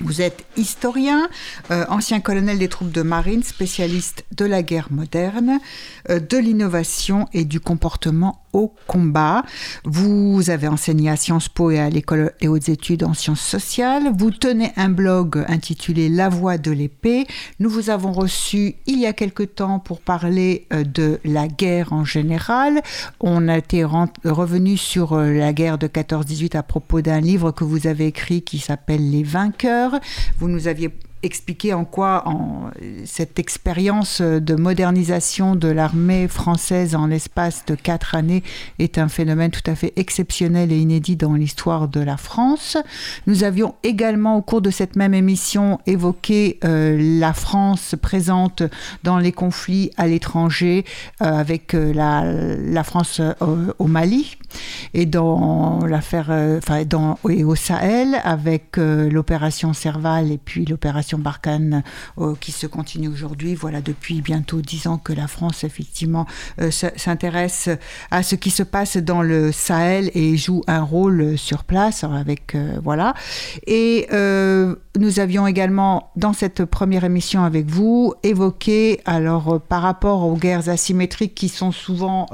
Vous êtes historien, euh, ancien colonel des troupes de marine, spécialiste de la guerre moderne, euh, de l'innovation et du comportement au combat. Vous avez enseigné à Sciences Po et à l'école des hautes études en sciences sociales. Vous tenez un blog intitulé La voix de l'épée. Nous vous avons reçu il y a quelque temps pour parler euh, de la guerre en général. On a été revenu sur la guerre de 14-18 à propos d'un livre que vous avez écrit qui s'appelle Les vainqueurs. Vous nous aviez expliquer en quoi cette expérience de modernisation de l'armée française en l'espace de quatre années est un phénomène tout à fait exceptionnel et inédit dans l'histoire de la France. Nous avions également au cours de cette même émission évoqué euh, la France présente dans les conflits à l'étranger euh, avec euh, la, France au Mali et dans l'affaire, enfin dans et au Sahel avec l'opération Serval et puis l'opération Barkhane euh, qui se continue aujourd'hui. Voilà, depuis bientôt dix ans que la France, effectivement, euh, s'intéresse à ce qui se passe dans le Sahel et joue un rôle sur place avec, euh, voilà. Et nous avions également, dans cette première émission avec vous, évoqué, alors par rapport aux guerres asymétriques qui sont souvent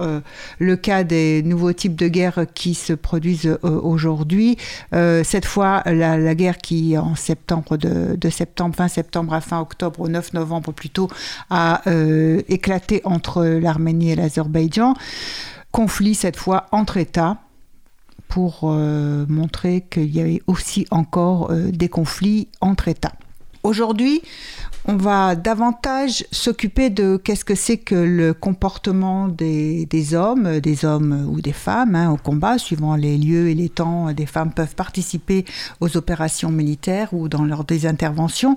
le cas des nouveaux types de guerres qui se produisent aujourd'hui, cette fois, la, guerre qui, en septembre de, de septembre, fin septembre à fin octobre, au 9 novembre plutôt, a euh, éclaté entre l'Arménie et l'Azerbaïdjan. Conflit cette fois entre États pour euh, montrer qu'il y avait aussi encore euh, des conflits entre États. Aujourd'hui, on va davantage s'occuper de qu'est-ce que c'est que le comportement des, hommes, des hommes ou des femmes hein, au combat, suivant les lieux et les temps. Des femmes peuvent participer aux opérations militaires ou dans leurs des interventions.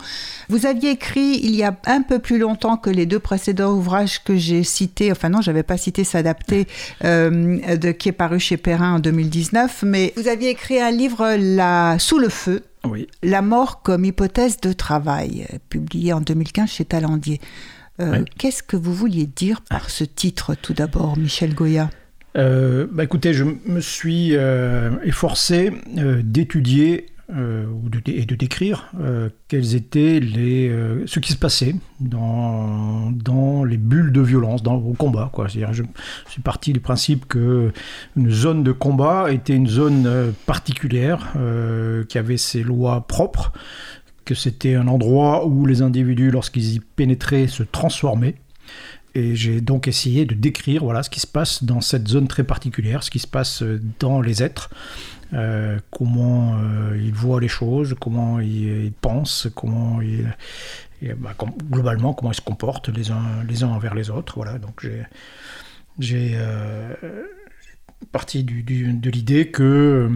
Vous aviez écrit il y a un peu plus longtemps que les deux précédents ouvrages que j'ai cités, enfin non, j'avais pas cité S'adapter, euh, qui est paru chez Perrin en 2019, mais vous aviez écrit un livre, La, Sous le feu, la mort comme hypothèse de travail, publié en 2015 chez Talandier. Euh, qu'est-ce que vous vouliez dire par ce titre, tout d'abord, Michel Goya? Euh, bah Écoutez, je me suis euh, efforcé d'étudier euh, et de décrire euh, quels étaient les, euh, ce qui se passait dans, dans les bulles de violence, dans, au combat. Quoi. je, je suis parti du principe que une zone de combat était une zone particulière qui avait ses lois propres, que c'était un endroit où les individus, lorsqu'ils y pénétraient, se transformaient. Et j'ai donc essayé de décrire voilà, ce qui se passe dans cette zone très particulière, ce qui se passe dans les êtres, euh, comment euh, ils voient les choses, comment ils, pensent, comment ils, bah, globalement comment ils se comportent les uns, les uns envers les autres. Voilà, donc j'ai, j'ai euh, parti du, de l'idée que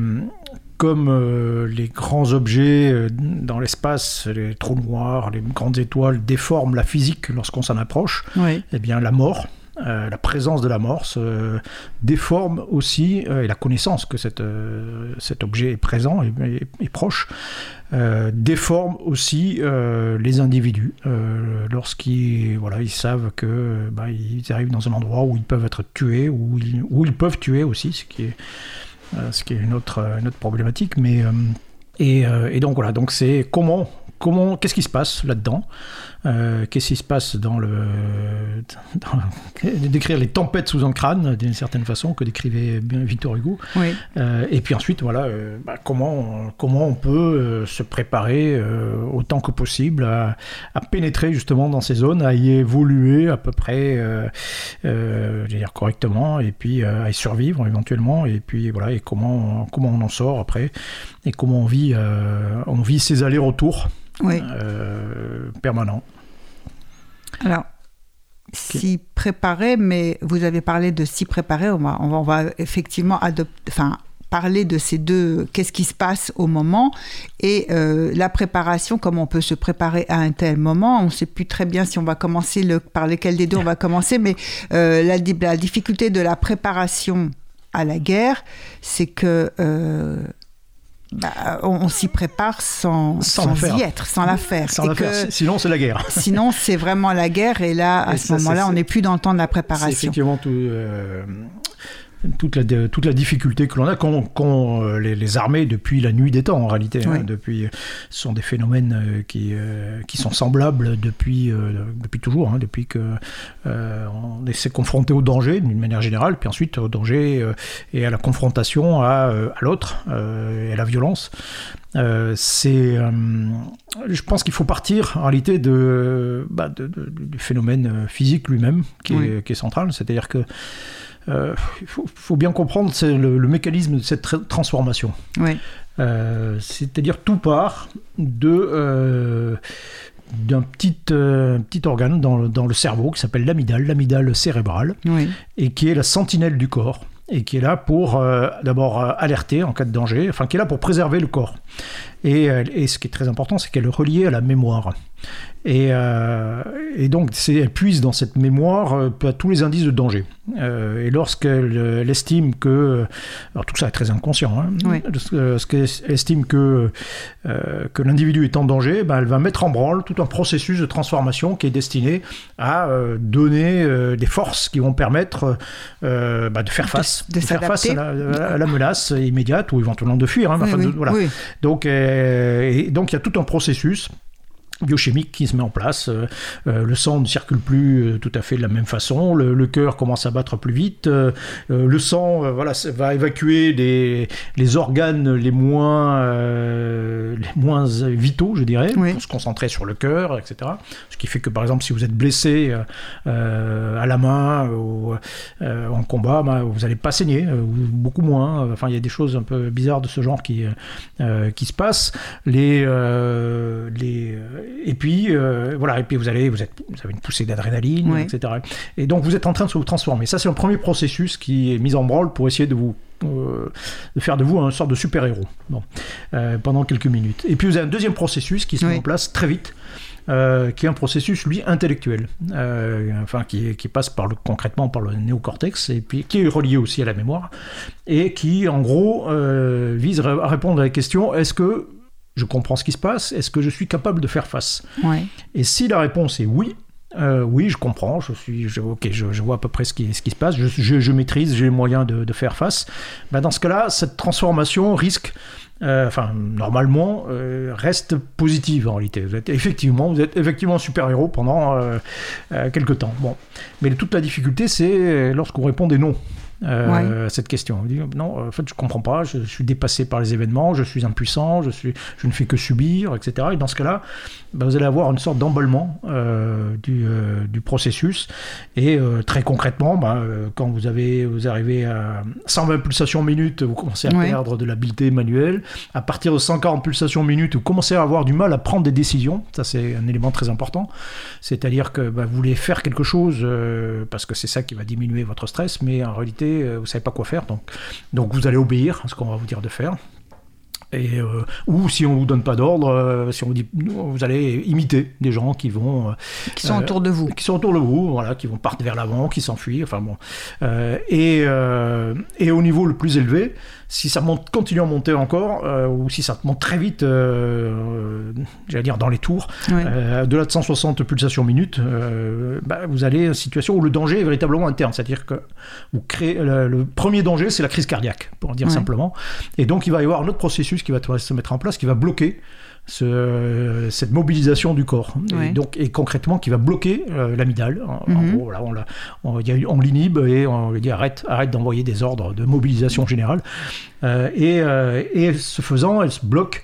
comme les grands objets dans l'espace, les trous noirs, les grandes étoiles déforment la physique lorsqu'on s'en approche, et eh bien la mort, euh, la présence de la mort se déforme aussi, euh, et la connaissance que euh, cet objet est présent et, proche, déforme aussi les individus lorsqu'ils voilà, ils savent que bah, ils arrivent dans un endroit où ils peuvent être tués, où ils, où ils peuvent tuer aussi, ce qui est, ce qui est une, autre, une autre problématique. Mais, et, et donc voilà, donc c'est comment comment, qu'est-ce qui se passe là-dedans? Euh, Qu'est-ce qui se passe dans le. décrire les tempêtes sous un crâne, d'une certaine façon, que décrivait Victor Hugo. Euh, et puis ensuite, voilà, euh, bah, comment, comment on peut se préparer autant que possible à, pénétrer justement dans ces zones, à y évoluer à peu près dire correctement, et puis à y survivre éventuellement, et puis voilà, et comment, comment on en sort après, et comment on vit, on vit ces allers-retours oui. Euh, permanent. Alors, s'y préparer, mais vous avez parlé de s'y préparer, on va, on va, effectivement adopter, enfin, parler de ces deux, qu'est-ce qui se passe au moment et euh, la préparation, comment on peut se préparer à un tel moment. On ne sait plus très bien si on va commencer le, par lequel des deux on va commencer, mais euh, la, la, difficulté de la préparation à la guerre, c'est que euh, bah, on, s'y prépare sans, sans, y être, sans la faire. Sans la faire. Sinon, c'est la guerre. sinon, c'est vraiment la guerre. Et là, à ce moment-là, on n'est plus dans le temps de la préparation. C'est effectivement tout toute la, toute la difficulté que l'on a qu'ont euh, les, armées depuis la nuit des temps en réalité. Hein, depuis, ce sont des phénomènes euh, qui, euh, qui sont semblables depuis, depuis toujours, hein, depuis que on s'est confronté au danger d'une manière générale, puis ensuite au danger et à la confrontation à, à l'autre et à la violence. c'est, je pense qu'il faut partir en réalité de, bah, du phénomène physique lui-même qui, qui, est central, c'est-à-dire que euh, il faut, bien comprendre le, le, mécanisme de cette transformation. Euh, c'est-à-dire tout part de euh, d'un petit, petit organe dans, dans, le cerveau qui s'appelle l'amidale, l'amidale cérébrale, et qui est la sentinelle du corps et qui est là pour d'abord alerter en cas de danger, enfin qui est là pour préserver le corps. Et, et ce qui est très important, c'est qu'elle est reliée à la mémoire. Et, euh, et, donc, elle puise dans cette mémoire euh, tous les indices de danger. Euh, et lorsqu'elle estime que. Alors, tout ça est très inconscient. Hein, Lorsqu'elle estime que, que l'individu est en danger, ben, elle va mettre en branle tout un processus de transformation qui est destiné à donner des forces qui vont permettre ben, de faire face, de, faire face à la, menace immédiate ou éventuellement de fuir. Hein, voilà. Donc, et, donc, il y a tout un processus biochimique qui se met en place. Euh, euh, le sang ne circule plus euh, tout à fait de la même façon. Le, cœur commence à battre plus vite. le sang, voilà, va évacuer les, les organes les moins, les moins vitaux, je dirais, pour se concentrer sur le cœur, etc. Ce qui fait que, par exemple, si vous êtes blessé à la main ou en combat, bah, vous n'allez pas saigner, beaucoup moins. Enfin, il y a des choses un peu bizarres de ce genre qui, qui se passent. Les, les et puis euh, voilà, et puis vous allez, vous, êtes, vous avez une poussée d'adrénaline, etc. Et donc vous êtes en train de se transformer. Ça, c'est le premier processus qui est mis en branle pour essayer de vous euh, de faire de vous un sorte de super-héros bon, euh, pendant quelques minutes. Et puis vous avez un deuxième processus qui se met en place très vite. qui est un processus, lui, intellectuel, enfin, qui, qui, passe par le, concrètement par le néocortex, et puis qui est relié aussi à la mémoire, et qui, en gros, vise à répondre à la question est-ce que je comprends ce qui se passe, est-ce que je suis capable de faire face? Et si la réponse est oui, euh, oui, je comprends, je suis, je, ok, je, vois à peu près ce qui, ce qui se passe, je, maîtrise, j'ai les moyens de, faire face. Ben dans ce cas-là, cette transformation risque, euh, enfin normalement, euh, reste positive en réalité. Vous êtes effectivement, vous êtes effectivement super héros pendant quelques temps. Bon, mais toute la difficulté, c'est lorsqu'on répond des non euh, cette question. non, en fait, je comprends pas, je, suis dépassé par les événements, je suis impuissant, je, suis, je ne fais que subir, etc. Et dans ce cas-là, bah, vous allez avoir une sorte d'emballement euh, du, euh, du, processus. Et euh, très concrètement, bah, quand vous, avez, vous arrivez à 120 pulsations minutes, vous commencez à perdre de l'habileté manuelle. À partir de 140 pulsations minutes, vous commencez à avoir du mal à prendre des décisions. Ça, c'est un élément très important. C'est-à-dire que bah, vous voulez faire quelque chose parce que c'est ça qui va diminuer votre stress, mais en réalité, vous savez pas quoi faire, donc, donc vous allez obéir à ce qu'on va vous dire de faire. Et, euh, ou si on vous donne pas d'ordre, euh, si on vous dit, vous allez imiter des gens qui vont qui sont autour de vous, qui sont autour de vous, voilà, qui vont partir vers l'avant, qui s'enfuient, enfin bon. et, et au niveau le plus élevé, si ça monte, continue à monter encore, euh, ou si ça monte très vite, euh, j'allais dire dans les tours, euh, de là de 160 pulsations minutes, bah, vous allez une situation où le danger est véritablement interne. C'est-à-dire que vous créez le, premier danger, c'est la crise cardiaque, pour dire simplement. Et donc il va y avoir un autre processus qui va se mettre en place, qui va bloquer ce, cette mobilisation du corps. Et, donc, et concrètement, qui va bloquer euh, l'amidale. En, mhm. gros, on, on, on l'inhibe et on lui dit arrête, arrête d'envoyer des ordres de mobilisation générale. Euh, et, euh, et, ce faisant, elle se bloque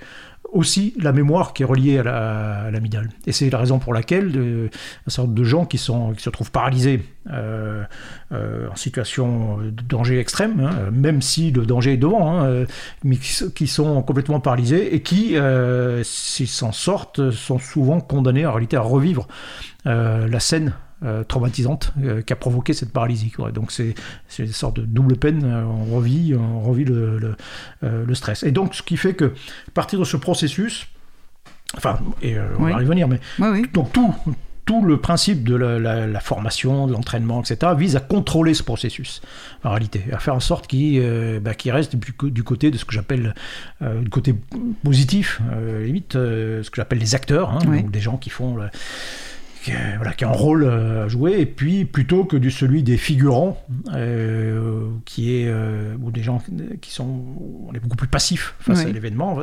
aussi la mémoire qui est reliée à l'amidale. et c'est la raison pour laquelle de, un certain nombre de gens qui, se trouvent paralysés euh, euh, en situation de danger extrême, hein, même si le danger est devant, hein, mais qui, sont complètement paralysés et qui, euh, s'ils s'en sortent, sont souvent condamnés en réalité à revivre la scène traumatisante qui a provoqué cette paralysie. Donc c'est une sorte de double peine, on revit, on revit le, le, stress. Et donc ce qui fait que à partir de ce processus, enfin, et on va y revenir, mais donc tout, tout le principe de la, formation, de l'entraînement, etc., vise à contrôler ce processus, en réalité, à faire en sorte qu'il euh, bah, reste du, côté de ce que j'appelle euh, le côté positif, euh, limite, ce que j'appelle les acteurs, hein, des gens qui font qui, voilà, qui a un rôle euh, à jouer, et puis plutôt que du celui des figurants, euh, qui est euh, ou des gens qui sont, on est beaucoup plus passifs face à l'événement,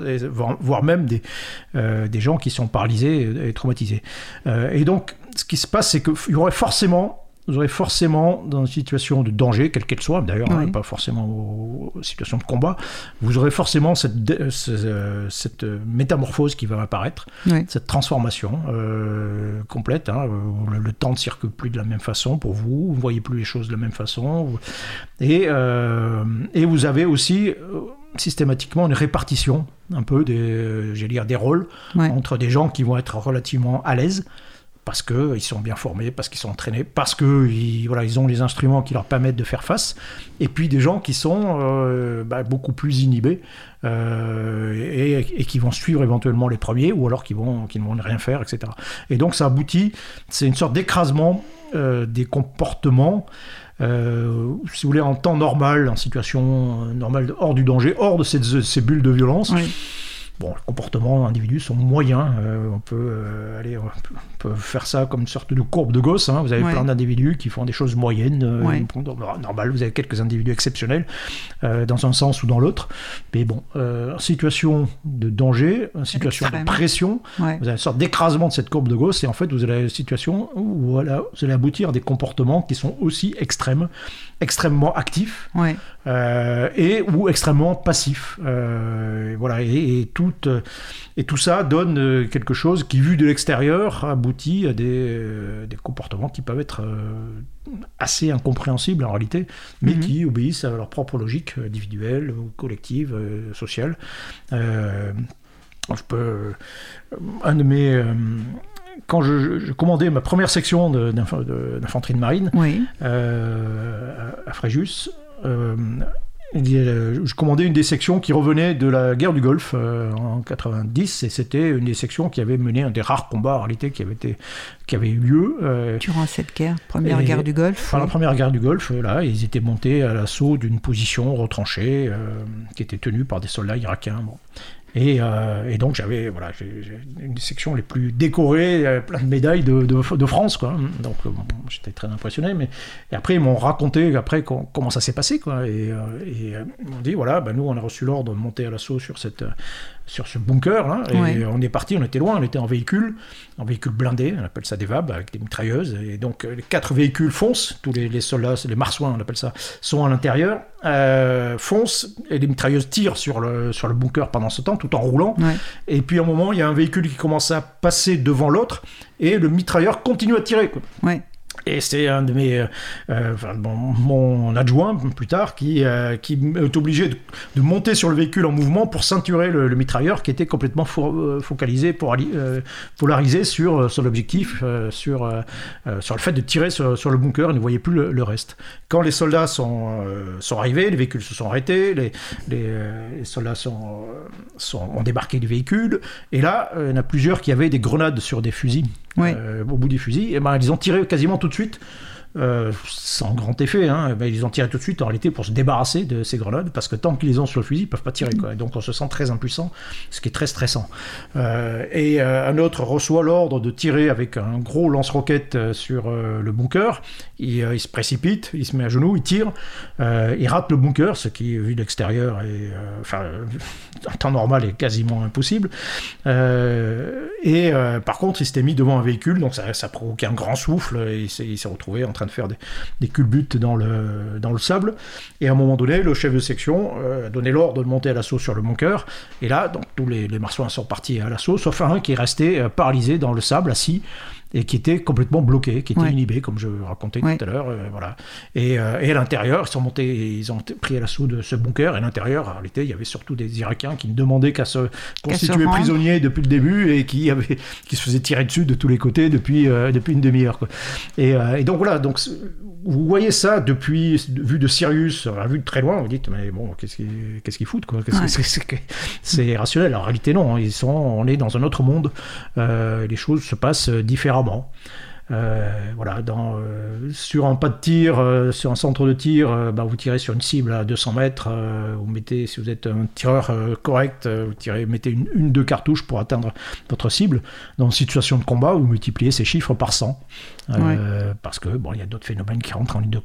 voire, même des, des gens qui sont paralysés et traumatisés. et donc, ce qui se passe, c'est qu'il y aurait forcément vous aurez forcément, dans une situation de danger, quelle qu'elle soit, d'ailleurs, hein, pas forcément en situation de combat, vous aurez forcément cette, euh, cette métamorphose qui va apparaître, cette transformation euh, complète. Hein, le, temps ne circule plus de la même façon pour vous, vous ne voyez plus les choses de la même façon. Et, euh, et vous avez aussi systématiquement une répartition un peu des, dire, des rôles entre des gens qui vont être relativement à l'aise parce qu'ils sont bien formés, parce qu'ils sont entraînés, parce qu'ils voilà, ils ont les instruments qui leur permettent de faire face, et puis des gens qui sont euh, bah, beaucoup plus inhibés euh, et, qui vont suivre éventuellement les premiers, ou alors qui, vont, qui ne vont rien faire, etc. Et donc ça aboutit, c'est une sorte d'écrasement euh, des comportements. si vous voulez, en temps normal, en situation normale, hors du danger, hors de ces, bulles de violence, Bon, les comportements individus sont moyens. Euh, on, peut, euh, aller, on peut faire ça comme une sorte de courbe de gosse. Hein. Vous avez plein d'individus qui font des choses moyennes, euh, normal. Vous avez quelques individus exceptionnels dans un sens ou dans l'autre. Mais bon, en situation de danger, en situation de pression, vous avez une sorte d'écrasement de cette courbe de gosse. Et en fait, vous avez une situation où voilà, vous allez aboutir à des comportements qui sont aussi extrêmes, extrêmement actifs et ou extrêmement passifs. voilà, et, et tout euh, et tout ça donne euh, quelque chose qui, vu de l'extérieur, aboutit à des, euh, comportements qui peuvent être assez incompréhensibles en réalité, mais mhm. qui obéissent à leur propre logique individuelle, collective, sociale. je peux. Un de mes quand je, commandais ma première section d'infanterie de, marine à Fréjus, euh, je commandais une des sections qui revenait de la guerre du Golfe euh, en 90 et c'était une des sections qui avait mené un des rares combats en réalité qui avait, été, qui avait eu lieu. Euh, Durant cette guerre, première guerre du Golfe Pendant la première guerre du Golfe, là, ils étaient montés à l'assaut d'une position retranchée qui était tenue par des soldats irakiens. Bon. Euh, et, donc j'avais voilà, une des sections les plus décorées, plein de médailles de, France. Quoi. Donc euh, j'étais très impressionné. Mais... Et après, ils m'ont raconté après comment ça s'est passé. Quoi. Et, euh, ils m'ont dit voilà, ben, nous, on a reçu l'ordre de monter à l'assaut sur cette, sur ce bunker. Là, et on est parti, on était loin, on était en véhicule, en véhicule blindé, on appelle ça des VAB, avec des mitrailleuses. Et donc les quatre véhicules foncent, tous les, soldats, les marsouins, on appelle ça, sont à l'intérieur, euh, foncent, et les mitrailleuses tirent sur le, sur le bunker pendant ce temps, tout en roulant. Et puis à un moment, il y a un véhicule qui commence à passer devant l'autre, et le mitrailleur continue à tirer. Quoi. Ouais. Et c'est un de mes, euh, euh, enfin, mon adjoint plus tard qui, euh, qui est obligé de, monter sur le véhicule en mouvement pour ceinturer le, mitrailleur qui était complètement focalisé, pour, polarisé sur, sur l'objectif, sur, sur le fait de tirer sur, le bunker. Il ne voyait plus le, reste. Quand les soldats sont, sont arrivés, les véhicules se sont arrêtés, les, les, soldats sont, sont, ont débarqué du véhicule. Et là, il y en a plusieurs qui avaient des grenades sur des fusils. Au bout des fusils, et ben, ils ont tiré quasiment tout de suite euh, sans grand effet. Hein. Ben, ils ont tiré tout de suite en réalité pour se débarrasser de ces grenades parce que tant qu'ils les ont sur le fusil, ils peuvent pas tirer. Donc on se sent très impuissant, ce qui est très stressant. Euh, et euh, un autre reçoit l'ordre de tirer avec un gros lance-roquette sur le bunker. Il, se précipite, il se met à genoux, il tire, il rate le bunker, ce qui, vu de l'extérieur, est, enfin, en temps normal, est quasiment impossible. et par contre, il s'était mis devant un véhicule, donc ça, ça a provoqué un grand souffle et il s'est retrouvé en train de faire des, culbutes dans le, dans le sable. Et à un moment donné, le chef de section euh, a donné l'ordre de monter à l'assaut sur le bunker. Et là, tous les, les marsouins sont partis à l'assaut, sauf un qui est resté euh, paralysé dans le sable, assis. Et qui étaient complètement bloqués, qui étaient Ouais. inhibés, comme je racontais Ouais. tout à l'heure. euh, voilà. Et, euh, et à l'intérieur, ils sont montés, ils ont pris à l'assaut de ce bunker. Et à l'intérieur, en réalité, il y avait surtout des Irakiens qui ne demandaient qu'à se constituer rendre. prisonniers depuis le début et qui, avaient, qui se faisaient tirer dessus de tous les côtés depuis, euh, depuis une demi-heure. Et, et donc voilà, donc, vous voyez ça depuis, vu de Sirius, vu de très loin, vous dites, mais bon, qu'est-ce qu'ils qu'est-ce qu'ils foutent Ouais. c'est- rationnel. En réalité, non. Ils sont, on est dans un autre monde. Les choses se passent différemment. Euh, voilà, euh, sur un pas de tir, euh, sur un centre de tir, bah, vous tirez sur une cible à 200 mètres. vous mettez, si vous êtes un tireur correct, vous tirez, mettez une, une, deux cartouches pour atteindre votre cible. Dans une situation de combat, vous multipliez ces chiffres par 100. Euh, Parce que bon, il y a d'autres phénomènes qui rentrent en ligne de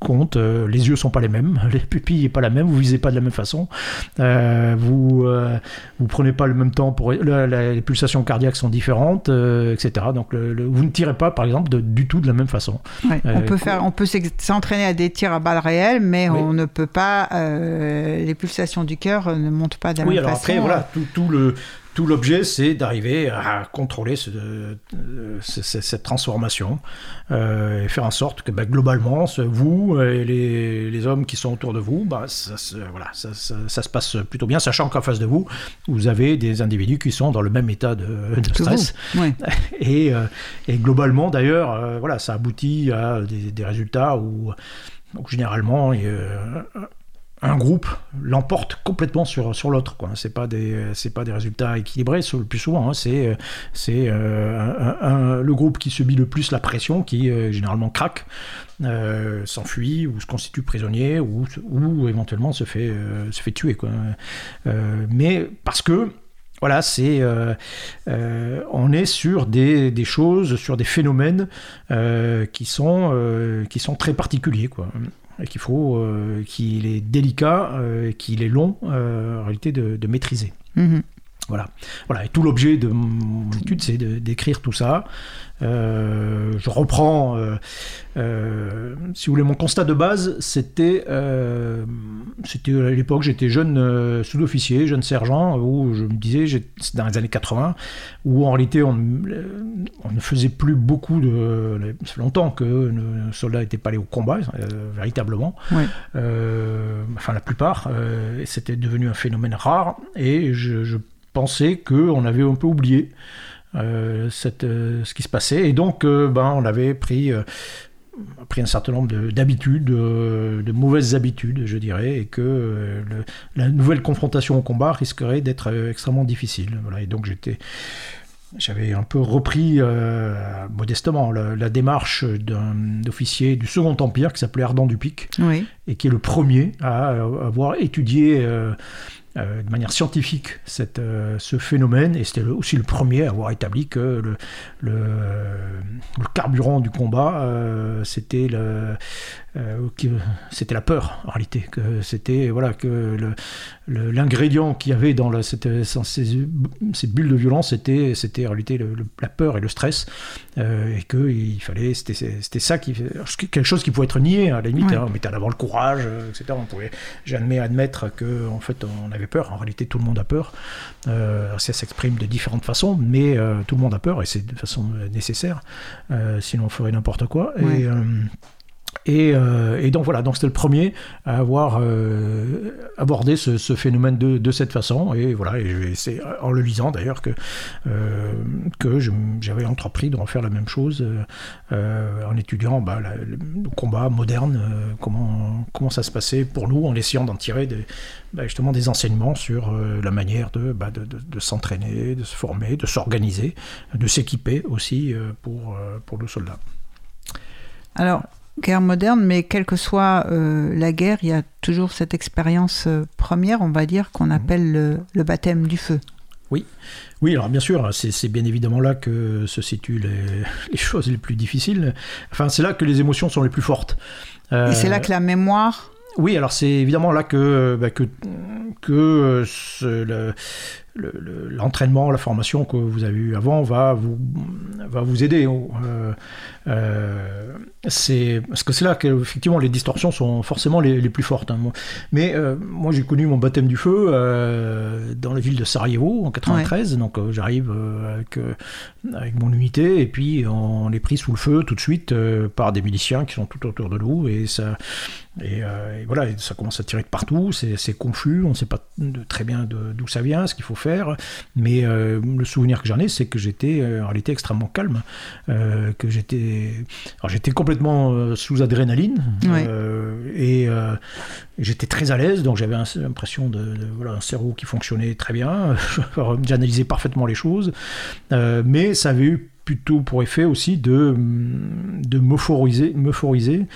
compte. Euh, les yeux sont pas les mêmes, les pupilles n'est pas la même, vous visez pas de la même façon. Euh, vous vous prenez pas le même temps pour la- la- les pulsations cardiaques sont différentes, etc. Donc le- le- vous ne tirez pas par exemple de- du tout de la même façon. Ouais, on peut faire, on peut s'entraîner à des tirs à balles réelles, mais Oui. on ne peut pas. les pulsations du cœur ne montent pas de la Oui, même alors façon. après voilà, tout, tout le tout l'objet, c'est d'arriver à contrôler ce- euh, ce- ce- cette transformation euh, et faire en sorte que bah, globalement, vous et les, les hommes qui sont autour de vous, bah, ça, se- voilà, ça, ça- ça se passe plutôt bien, sachant qu'en face de vous, vous avez des individus qui sont dans le même état de, stress. vous. Ouais. Et, euh, et globalement, d'ailleurs, euh, voilà, ça aboutit à des, des résultats où, où généralement, a- un groupe l'emporte complètement sur, l'autre. quoi. C'est pas des pas des résultats équilibrés le plus souvent. hein. C'est euh, le groupe qui subit le plus la pression qui euh, généralement craque, euh, s'enfuit ou se constitue prisonnier ou, ou éventuellement se fait tuer. Mais parce que voilà, on est sur des, choses, sur des phénomènes qui sont qui sont très particuliers, quoi. Qu'il faut, euh, qu'il est délicat, euh, qu'il est long, euh, en réalité, de, de maîtriser. Mhm. Voilà. voilà. Et tout l'objet de mon étude, c'est d'écrire tout ça. Euh, je reprends, euh, euh, si vous voulez, mon constat de base, c'était, c'était à l'époque, j'étais jeune sous-officier, jeune sergent, où je me disais, dans les années 80, où en réalité on, on ne faisait plus beaucoup de. Ça fait longtemps que nos soldats n'étaient pas allés au combat, véritablement. Enfin, la plupart. et c'était devenu un phénomène rare, et je, je pensais qu'on avait un peu oublié euh, cette, euh, ce qui se passait. Et donc, euh, ben, on avait pris, pris un certain nombre de- d'habitudes, de mauvaises habitudes, je dirais, et que euh, le- la nouvelle confrontation au combat risquerait d'être euh, extrêmement difficile. Voilà, et donc, j'étais. J'avais un peu repris euh, modestement la, la démarche d'un officier du Second Empire qui s'appelait Ardent du Pic, Oui. et qui est le premier à avoir étudié euh, de manière scientifique euh, ce phénomène, et c'était aussi le premier à avoir établi que le carburant du combat, euh, c'était le, euh, que c'était la peur en réalité, que c'était voilà que l'ingrédient qu'il y avait dans la- cette, dans ces, ces bulles de violence, c'était c'était en réalité le- le- la peur et le stress, euh, et que il fallait c'était c'était ça qui quelque chose qui pouvait être nié à la limite, Ouais. hein, on mettait en avant le courage, euh, etc. On pouvait jamais admettre que en fait on avait peur. En réalité, tout le monde a peur. Euh, ça s'exprime de différentes façons, mais euh, tout le monde a peur et c'est de façon euh, nécessaire. Euh, sinon, on ferait n'importe quoi. Ouais. Et, euh, et, euh, et donc voilà, donc c'était le premier à avoir euh, abordé ce, phénomène de, cette façon. Et voilà, c'est en le lisant d'ailleurs que, euh, j'avais entrepris de refaire la même chose en étudiant bah, le combat moderne, comment, ça se passait pour nous, en essayant d'en tirer bah, justement des enseignements sur la manière de, bah, de, s'entraîner, de se former, de s'organiser, de s'équiper aussi pour, pour nos soldats. Alors, guerre moderne, mais quelle que soit euh, la guerre, il y a toujours cette expérience euh, première, on va dire, qu'on appelle le, le baptême du feu. Oui, alors bien sûr, c'est bien évidemment là que se situent les, les choses les plus difficiles. Enfin, c'est là que les émotions sont les plus fortes. Et c'est Euh, là que la mémoire. Oui, alors c'est évidemment là que, bah, que, euh, l'entraînement, la formation que vous avez eu avant va vous, va vous aider. Euh, euh, c'est parce que c'est là que effectivement les distorsions sont forcément les, plus fortes. Hein. Mais euh, moi j'ai connu mon baptême du feu dans la ville de Sarajevo en 93, donc j'arrive avec, avec mon unité et puis on est pris sous le feu tout de suite par des miliciens qui sont tout autour de nous et ça et, voilà, ça commence à tirer de partout, c'est confus, on ne sait pas très bien d'où ça vient, ce qu'il faut faire, mais le souvenir que j'en ai, c'est que j'étais en réalité extrêmement calme, que j'étais j'étais complètement euh, sous adrénaline euh, et euh, j'étais très à l'aise, donc j'avais l'impression de, voilà, un cerveau qui fonctionnait très bien, j'analysais parfaitement les choses, mais ça avait eu plutôt pour effet aussi de, de m'euphoriser,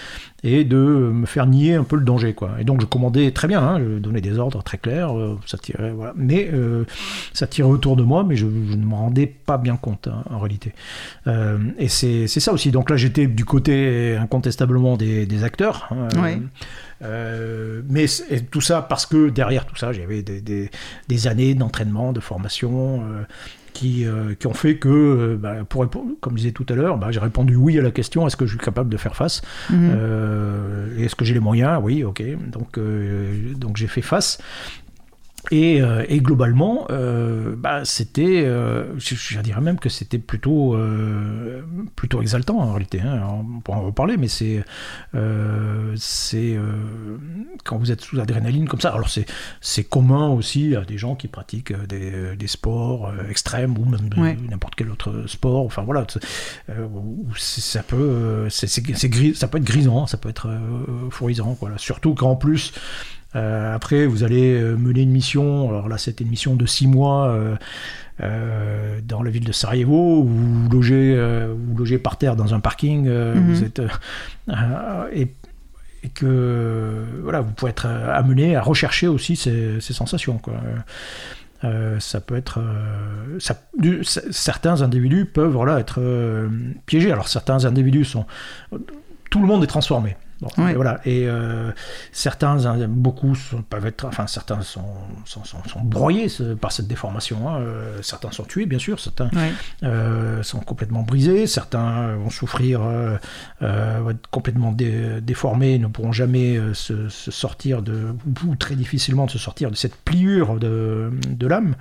et de me faire nier un peu le danger. Quoi. Et donc je commandais très bien, hein, je donnais des ordres très clairs, euh, ça tirait, voilà. mais euh, ça tirait autour de moi, mais je, ne me rendais pas bien compte hein, en réalité. Euh, et c'est ça aussi. Donc là j'étais du côté incontestablement des, acteurs. Hein, mais tout ça parce que derrière tout ça, j'avais des, des, des, années d'entraînement, de formation, qui, euh, qui ont fait que, euh, bah, pour comme je disais tout à l'heure, bah, j'ai répondu oui à la question est-ce que je suis capable de faire face? Mhm. euh, Est-ce que j'ai les moyens? Oui, ok. Donc, donc j'ai fait face. Et, euh, et, globalement, euh, bah, c'était, euh, je, je, dirais même que c'était plutôt, euh, plutôt exaltant en réalité. Hein. On pourra en reparler, mais c'est, c'est quand vous êtes sous adrénaline comme ça. Alors c'est, c'est commun aussi à des gens qui pratiquent des, des sports extrêmes ou même n'importe quel autre sport. Enfin voilà, ça peut, c'est, c'est, gris, ça peut être grisant, ça peut être euphorisant. Voilà. Surtout qu'en plus euh, après, vous allez euh, mener une mission. Alors là, c'était une mission de six mois euh, dans la ville de Sarajevo. Où vous logez, vous logez par terre dans un parking. Mhm. Vous êtes et, que voilà, vous pouvez être amené à rechercher aussi ces, sensations. Quoi. ça peut être. Ça, certains individus peuvent voilà, être piégés. Alors certains individus sont. Tout le monde est transformé. Et voilà. Et euh, certains, beaucoup peuvent être, enfin certains sont, sont, broyés par cette déformation. Hein. Euh, certains sont tués, bien sûr. Certains euh, sont complètement brisés. Certains vont souffrir, vont être complètement déformés, ne pourront jamais se, sortir de, ou très difficilement de se sortir de cette pliure de, de l'âme.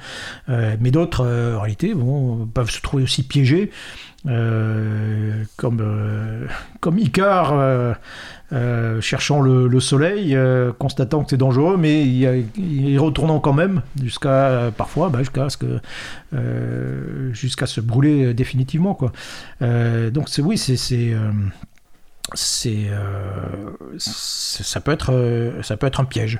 mais d'autres, en réalité, vont, peuvent se trouver aussi piégés. Comme, comme Icar euh, cherchant le, soleil, euh, constatant que c'est dangereux, mais y, retournant quand même jusqu'à parfois bah, jusqu'à euh, jusqu'à se brûler définitivement quoi. donc oui c'est c'est ça peut être ça peut être un piège.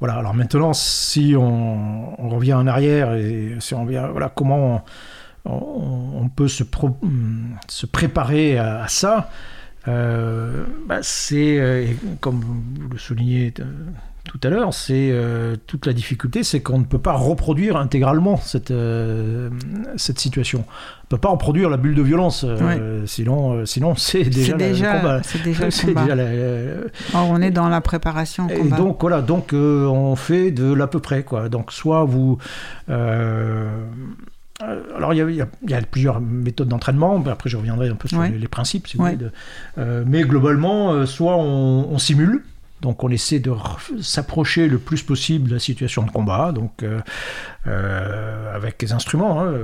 Voilà. Alors maintenant, si on, revient en arrière et si on revient, voilà, comment peut se, se préparer à ça euh, bah, c'est, euh, comme vous le soulignez euh, tout à l'heure, c'est toute la difficulté, c'est qu'on ne peut pas reproduire intégralement cette, cette situation. On ne peut pas reproduire la bulle de violence, sinon, sinon c'est déjà, déjà, le combat. C'est déjà le combat. on est dans la préparation. Et donc voilà, donc on fait de l'à peu près quoi. Donc soit vous alors, il y, a, plusieurs méthodes d'entraînement. Après, je reviendrai un peu sur les, principes, si vous voulez. Euh, mais globalement, euh, soit on simule, donc on essaie de s'approcher le plus possible de la situation de combat, donc euh, euh, avec des instruments. Hein.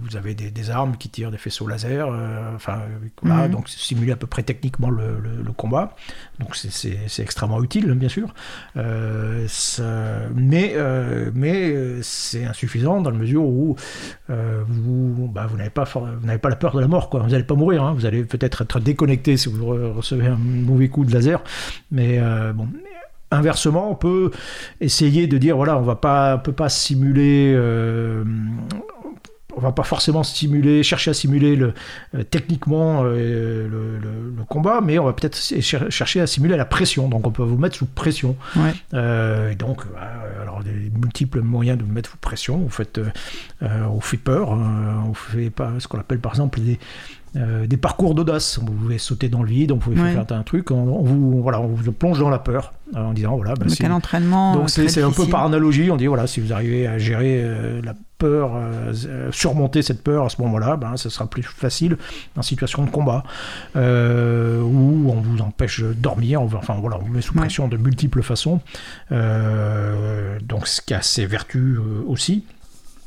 Vous avez des, armes qui tirent des faisceaux laser, euh, enfin voilà, mhm. donc simuler à peu près techniquement le, combat. Donc c'est extrêmement utile, bien sûr. mais mais c'est insuffisant dans la mesure où vous bah, vous n'avez pas vous pas la peur de la mort, quoi. Vous n'allez pas mourir. Hein. Vous allez peut-être être déconnecté si vous recevez un mauvais coup de laser, mais Inversement, on peut essayer de dire voilà, on va pas, peut pas simuler euh, on va pas forcément stimuler, chercher à simuler le, euh, techniquement euh, le, combat, mais on va peut-être chercher à simuler la pression. Donc on peut vous mettre sous pression. Euh, donc, alors alors des multiples moyens de mettre pression. Vous faites, on fait peur, on fait pas ce qu'on appelle par exemple des euh, des parcours d'audace. Vous pouvez sauter dans le vide, on pouvez faire un truc, on, vous, voilà, on vous plonge dans la peur euh, en disant voilà. Bah, c'est un entraînement. Donc c'est un peu par analogie, on dit voilà, si vous arrivez à gérer euh, la peur, surmonter cette peur à ce moment-là, ben, ce sera plus facile en situation de combat où on vous empêche de dormir, enfin voilà, on vous met sous pression de multiples façons. donc ce qui a ses vertus aussi.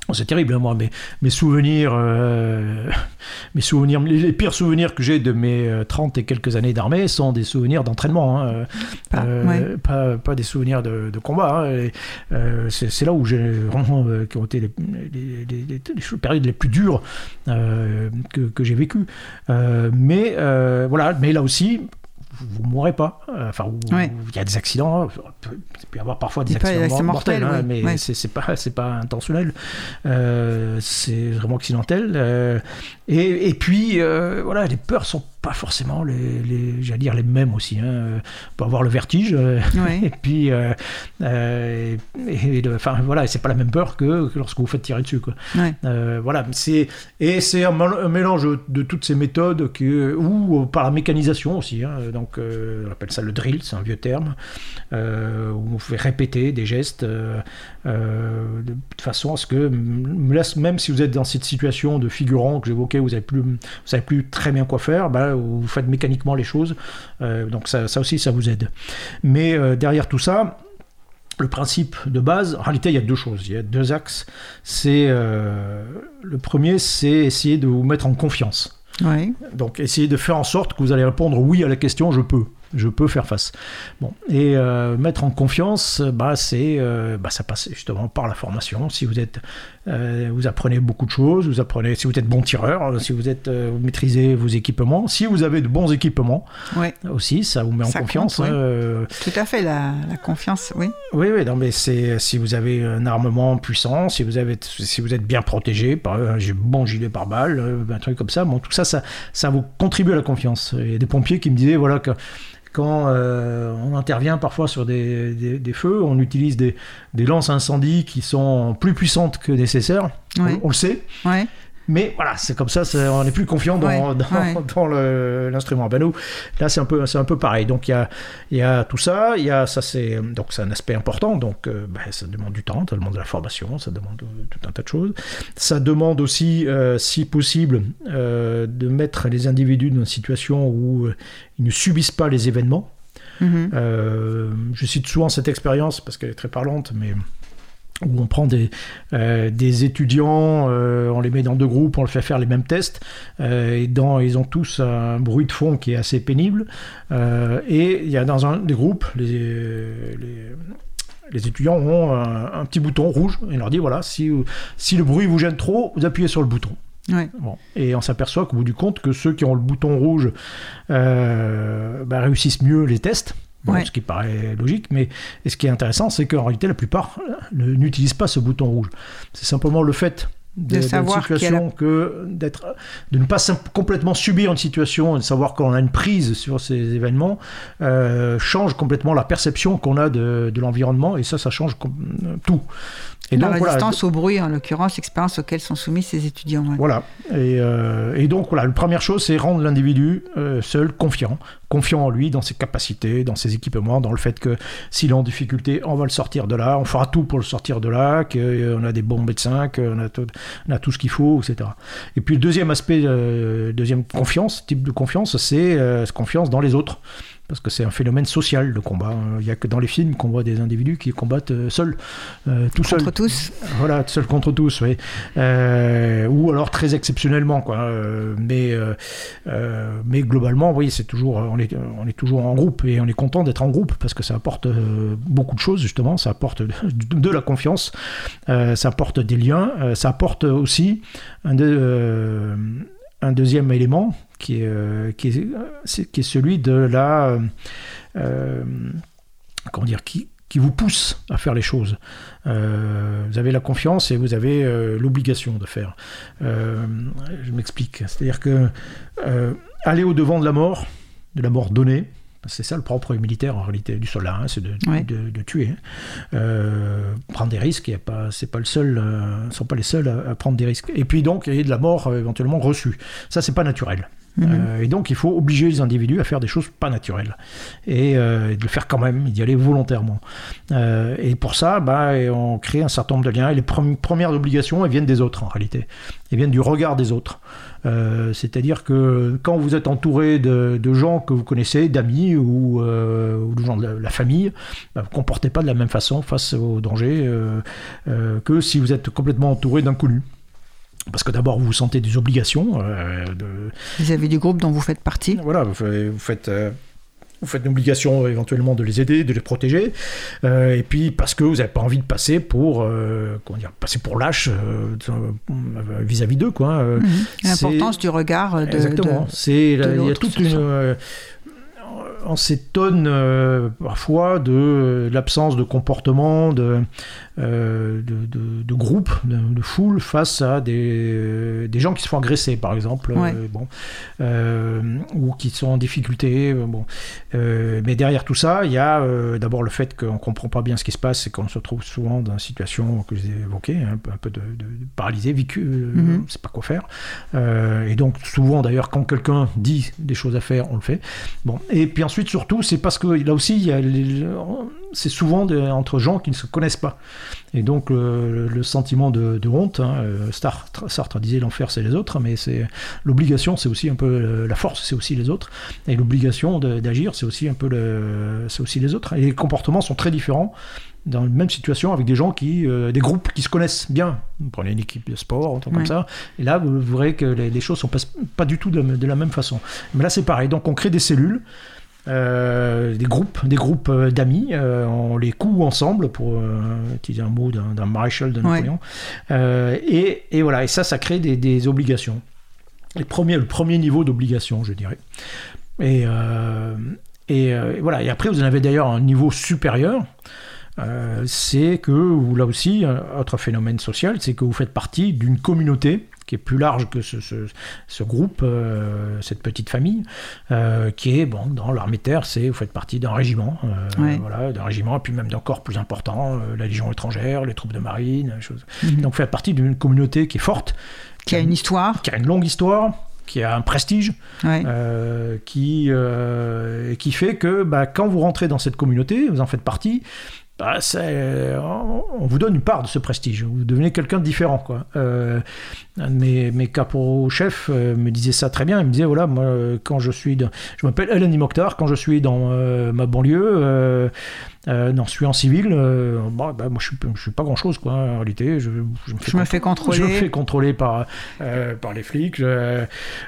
Oh, c'est terrible, hein, moi, mes, mes souvenirs, euh, mes souvenirs, les, pires souvenirs que j'ai de mes 30 euh, et quelques années d'armée sont des souvenirs d'entraînement, hein, euh, pas, pas, des souvenirs de, combat. Hein, c'est là où j'ai vraiment, qui ont été les, les, les, périodes les plus dures que, que j'ai vécues. mais voilà, mais là aussi, vous ne mourrez pas. Euh, enfin, il y a des accidents. Il peut y avoir parfois des accidents mortels, hein, mais c'est pas c'est pas intentionnel. Euh, c'est vraiment accidentel. Euh, et, et, puis voilà, les peurs sont pas forcément les, les j'allais dire les mêmes aussi. Hein. On peut avoir le vertige et puis et, enfin voilà, c'est pas la même peur que, lorsque vous faites tirer dessus quoi. voilà, c'est et c'est un, mélange de toutes ces méthodes que ou par la mécanisation aussi. Hein, donc on appelle ça le drill, c'est un vieux terme où on fait répéter des gestes de façon à ce que même si vous êtes dans cette situation de figurant que j'évoquais, vous n'avez plus vous savez plus très bien quoi faire, ben, vous faites mécaniquement les choses. Euh, donc ça, aussi, ça vous aide. Mais euh, derrière tout ça, le principe de base, en réalité, il y a deux choses, il y a deux axes. C'est euh, le premier, c'est essayer de vous mettre en confiance. Donc, essayer de faire en sorte que vous allez répondre oui à la question je peux je peux faire face. Bon, et euh, mettre en confiance, bah, c'est, euh, bah, ça passe justement par la formation. Si vous êtes, euh, vous apprenez beaucoup de choses, vous apprenez, si vous êtes bon tireur, si vous êtes, vous maîtrisez vos équipements, si vous avez de bons équipements, aussi, ça vous met en confiance. Tout à fait, la, confiance, oui. Oui, oui, non, mais c'est si vous avez un armement puissant, si vous avez, si vous êtes bien protégé par un bon gilet par balle, un truc comme ça, bon, tout ça, ça, ça vous contribue à la confiance. Il y a des pompiers qui me disaient, voilà que quand euh, on intervient parfois sur des, feux, on utilise des, lances incendies qui sont plus puissantes que nécessaire. On, le sait. Mais voilà, c'est comme ça, on est plus confiant dans, dans, l'instrument. Ben nous, là, c'est un peu, c'est un peu pareil. Donc il y a, y a tout ça, il y a ça, c'est donc c'est un aspect important. Donc euh, ben, ça demande du temps, ça demande de la formation, ça demande tout un tas de choses. Ça demande aussi, euh, si possible, euh, de mettre les individus dans une situation où ils ne subissent pas les événements. Mm-hmm. je cite souvent cette expérience parce qu'elle est très parlante, mais où on prend des, euh, des étudiants, euh, on les met dans deux groupes, on leur fait faire les mêmes tests, euh, et dans, ils ont tous un bruit de fond qui est assez pénible, et il y a dans un des groupes, les, les, étudiants ont un, petit bouton rouge, et on leur dit, voilà, si, si le bruit vous gêne trop, vous appuyez sur le bouton. Bon. Et on s'aperçoit qu'au bout du compte, que ceux qui ont le bouton rouge bah, réussissent mieux les tests, ce qui paraît logique, mais ce qui est intéressant, c'est qu'en réalité, la plupart n'utilisent pas ce bouton rouge. C'est simplement le fait de, savoir situation que d'être de ne pas complètement subir une situation et de savoir qu'on a une prise sur ces événements euh, change complètement la perception qu'on a de, de l'environnement et ça ça change tout et la résistance au bruit, en l'occurrence, l'expérience auquel sont soumis ces étudiants. Voilà. Et, euh, et, donc, voilà, la première chose, c'est rendre l'individu euh, seul confiant. Confiant en lui, dans ses capacités, dans ses équipements, dans le fait que s'il est en difficulté, on va le sortir de là, on fera tout pour le sortir de là, qu'on euh, a des bons médecins, qu'on a, a tout ce qu'il faut, etc. Et puis, le deuxième aspect, deuxième confiance, type de confiance, c'est confiance dans les autres parce que c'est un phénomène social le combat. Il n'y a que dans les films qu'on voit des individus qui combattent euh, seuls, euh, tout contre tous. Voilà, seuls contre tous, oui. Euh, ou alors très exceptionnellement, quoi. mais, mais globalement, oui, c'est toujours, on est, on est toujours en groupe et on est content d'être en groupe parce que ça apporte beaucoup de choses justement. Ça apporte de, la confiance, ça apporte des liens, ça apporte aussi un, un deuxième élément qui est, euh, qui est, qui est celui de la... Euh, euh, comment dire qui, qui vous pousse à faire les choses. vous avez la confiance et vous avez l'obligation de faire. je m'explique. C'est-à-dire que aller au devant de la mort, de la mort donnée, C'est ça le propre militaire en réalité du soldat, hein, c'est de, de, tuer, hein. prendre des risques. Et pas, c'est pas le seul, sont pas les seuls à, prendre des risques. Et puis donc il y a de la mort éventuellement reçue. Ça c'est pas naturel. Mhm. Euh, et donc, il faut obliger les individus à faire des choses pas naturelles. Et, euh, de le faire quand même, d'y aller volontairement. Euh, et pour ça, bah, on crée un certain nombre de liens. Et les premières obligations, viennent des autres, en réalité. Elles viennent du regard des autres. C'est-à-dire que quand vous êtes entouré de, gens que vous connaissez, d'amis ou, de gens de la, famille, bah, vous ne comportez pas de la même façon face au danger que si vous êtes complètement entouré d'inconnus. Parce que d'abord, vous sentez des obligations. Euh, Vis-à-vis du groupe dont vous faites partie Voilà, vous faites. Euh, vous faites une obligation éventuellement de les aider, de les protéger, euh, et puis parce que vous n'avez pas envie de passer pour, comment dire, passer pour lâche vis-à-vis d'eux, quoi. Mhm. L'importance du regard. De, Exactement. C'est il y a toute une on s'étonne parfois de l'absence de comportement, de, euh, de, de, groupe, de, foule face à des, des, gens qui se font agresser, par exemple, euh, bon, euh, ou qui sont en difficulté. Bon. mais derrière tout ça, il y a d'abord le fait qu'on ne comprend pas bien ce qui se passe et qu'on se trouve souvent dans une situation que j'ai évoquée, un peu, un peu de, paralysé, vécu, mm -hmm. sait pas quoi faire. et donc, souvent d'ailleurs, quand quelqu'un dit des choses à faire, on le fait. Bon. Et puis ensuite, surtout, c'est parce que là aussi, c'est souvent entre gens qui ne se connaissent pas. Et donc le, sentiment de, honte, hein, euh, Sartre, disait l'enfer c'est les autres, mais c'est l'obligation c'est aussi un peu euh, la force, c'est aussi les autres, et l'obligation d'agir c'est aussi un peu le, c'est aussi les autres. Et les comportements sont très différents dans la même situation avec des gens qui, euh, des groupes qui se connaissent bien. Vous prenez une équipe de sport, un truc comme ça, et là vous verrez que les, choses sont pas, pas du tout de, de, la même façon. Mais là c'est pareil, donc on crée des cellules euh, des groupes, des groupes euh, d'amis, euh, on les coud ensemble pour utiliser un mot d'un maréchal de Napoléon. Et, et, voilà, et ça, ça crée des, des obligations. Le premier, le premier niveau d'obligation, je dirais. Et, et voilà. Et après, vous en avez d'ailleurs un niveau supérieur. c'est que, là aussi, autre phénomène social, c'est que vous faites partie d'une communauté qui est plus large que ce, ce, groupe, euh, cette petite famille, euh, qui est, bon, dans l'armée de terre, c'est, vous faites partie d'un régiment, euh, voilà, d'un régiment, et puis même d'un corps plus important, la Légion étrangère, les troupes de marine, choses. Mhm. Donc vous faites partie d'une communauté qui est forte. Qui, a une histoire. Qui a une longue histoire, qui a un prestige, qui, qui fait que bah, quand vous rentrez dans cette communauté, vous en faites partie, bah, on vous donne une part de ce prestige. Vous devenez quelqu'un de différent. Quoi. Euh, mes, mes chefs euh, me disaient ça très bien. Ils me disaient voilà, moi, quand je suis. Dans, je m'appelle Eleni Mokhtar, quand je suis dans euh, ma banlieue. Euh, non, je suis en civil. Bah, bah, moi, je suis, je suis pas grand chose, quoi. En réalité, je, je me, fais, je me fais contrôler. Je me fais contrôler par par les flics.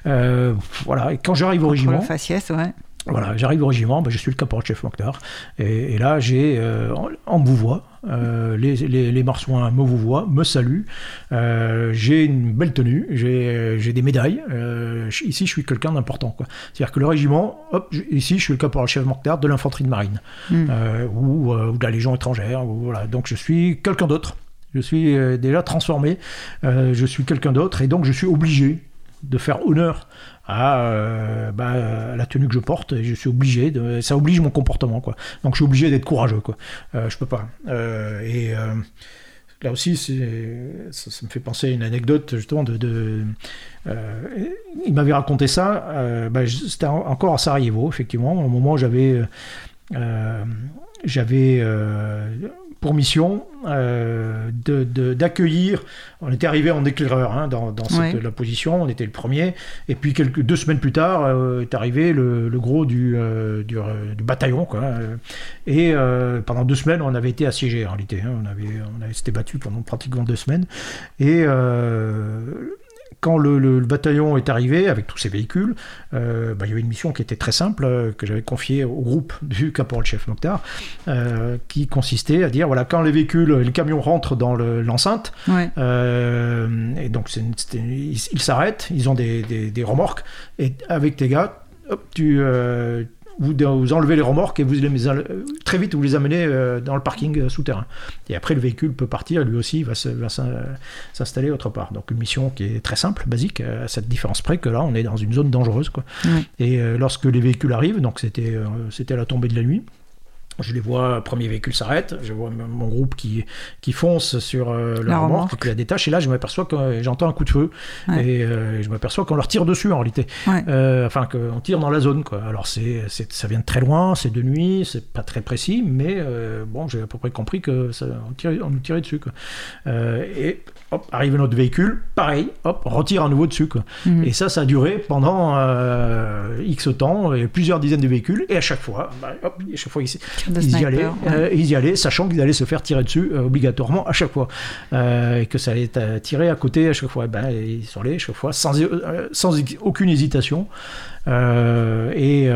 voilà. Et quand j'arrive au régiment. faciès, ouais. Voilà, j'arrive au régiment, ben, je suis le caporal-chef Mokhtar, et, et, là j'ai euh, en Bouvois, euh, les, les, les, marsouins me vous me saluent, euh, j'ai une belle tenue, j'ai des médailles, euh, ici je suis quelqu'un d'important. C'est-à-dire que le régiment, hop, ici je suis le caporal-chef Mokhtar de l'infanterie de marine, hmm. euh, ou, euh, ou, de la Légion étrangère, ou, voilà. donc je suis quelqu'un d'autre. Je suis déjà transformé, je suis quelqu'un d'autre, et donc je suis obligé de faire honneur euh, bah, à, la tenue que je porte et je suis obligé de, ça oblige mon comportement quoi. Donc je suis obligé d'être courageux quoi. Euh, je peux pas. Euh, et là aussi ça, me fait penser à une anecdote justement de, de il m'avait raconté ça bah, c'était encore à Sarajevo effectivement au moment où j'avais j'avais pour mission euh, d'accueillir. on était arrivé en éclaireur hein, dans, la position, on était le premier. Et puis quelques deux semaines plus tard euh, est arrivé le, gros du, euh, du, bataillon. Quoi. Et pendant deux semaines, on avait été assiégé en réalité. Hein. on avait, on avait été battu pendant pratiquement deux semaines. Et quand le, bataillon est arrivé avec tous ses véhicules, euh, bah, il y avait une mission qui était très simple, euh, que j'avais confiée au groupe du caporal-chef Mokhtar, euh, qui consistait à dire voilà, quand les véhicules, les camions rentrent dans l'enceinte, et donc ils s'arrêtent, ils ont des, remorques, et avec tes gars, tu, vous, enlevez les remorques et vous les, très vite vous les amenez dans le parking souterrain. Et après le véhicule peut partir, lui aussi va, s'installer autre part. Donc une mission qui est très simple, basique, à cette différence près que là on est dans une zone dangereuse. Quoi. Et lorsque les véhicules arrivent, donc c'était c'était à la tombée de la nuit, je les vois, premier véhicule s'arrête, je vois mon groupe qui, qui fonce sur euh, la, remorque, qui la détache, et là je m'aperçois que j'entends un coup de feu, et euh, je m'aperçois qu'on leur tire dessus en réalité. Euh, enfin, qu'on tire dans la zone, quoi. Alors c'est, ça vient de très loin, c'est de nuit, c'est pas très précis, mais bon, j'ai à peu près compris que ça, on, nous tirait dessus, quoi. et hop, arrive notre véhicule, pareil, hop, on retire à nouveau dessus, quoi. Mhm. Et ça, ça a duré pendant X temps, et plusieurs dizaines de véhicules, et à chaque fois, bah, hop, à chaque fois, ici ils, y allaient, euh, ils y allaient, sachant qu'ils allaient se faire tirer dessus euh, obligatoirement à chaque fois. Euh, et que ça allait tirer à côté à chaque fois. Ben, ils sont allés à chaque fois sans, sans aucune hésitation. et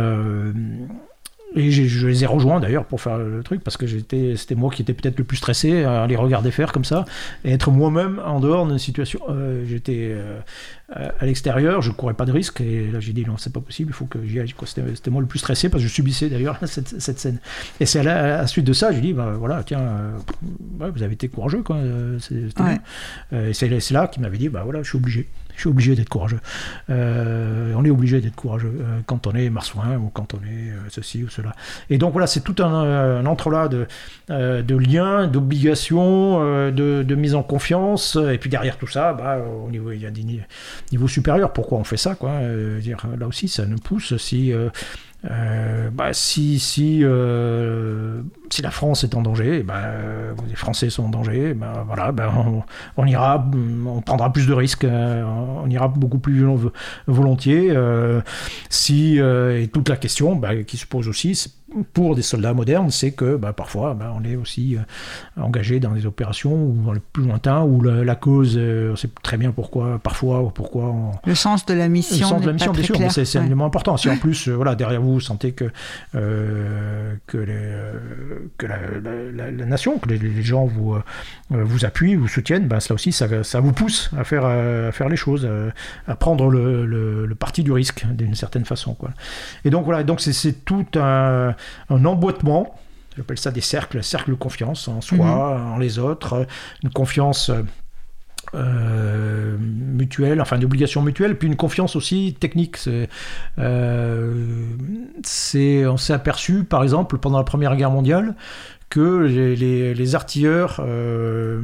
et je, les ai rejoints d'ailleurs pour faire le truc parce que j'étais, c'était moi qui étais peut-être le plus stressé à les regarder faire comme ça et être moi-même en dehors d'une situation. Euh, j'étais euh, à l'extérieur, je courais pas de risque et là j'ai dit non, c'est pas possible, il faut que j'y aille. C'était, moi le plus stressé parce que je subissais d'ailleurs cette, cette scène. Et c'est à la, suite de ça, j'ai dit bah, voilà, tiens, euh, vous avez été courageux quoi. C'est, c'est, là qu'il m'avait dit bah voilà, je suis obligé je suis obligé d'être courageux. Euh, on est obligé d'être courageux euh, quand on est marsouin ou quand on est euh, ceci ou cela. Et donc voilà, c'est tout un, entrelac de, de liens, d'obligations, de, mise en confiance. Et puis derrière tout ça, bah, au niveau, il y a des niveaux supérieurs. Pourquoi on fait ça quoi dire, Là aussi, ça nous pousse si euh, bah, si, si, euh, si la France est en danger, bah, les Français sont en danger, bah, voilà, bah, on, ira, on prendra plus de risques, euh, on ira beaucoup plus volontiers. si, et toute la question bah, qui se pose aussi, pour des soldats modernes, c'est que bah, parfois bah, on est aussi euh, engagé dans des opérations ou dans le plus lointain où la, cause, euh, on sait très bien pourquoi, parfois, pourquoi. Le sens de la mission. Le sens de la mission, bien sûr, mais c'est un élément important. Si en plus, euh, voilà, derrière vous, vous sentez que, que, les, que la, nation, que les, gens vous, vous appuient, vous soutiennent, bah, cela aussi, ça, ça, vous pousse à faire, à faire les choses, à, prendre le, le, parti du risque d'une certaine façon. Quoi. Et donc voilà, donc c'est tout un un emboîtement. J'appelle ça des cercles, cercles de confiance en soi, mhm. en les autres, une confiance euh, mutuelle, enfin une obligation mutuelle, puis une confiance aussi technique. Euh, c'est, on s'est aperçu, par exemple, pendant la Première Guerre mondiale, que les, artilleurs euh,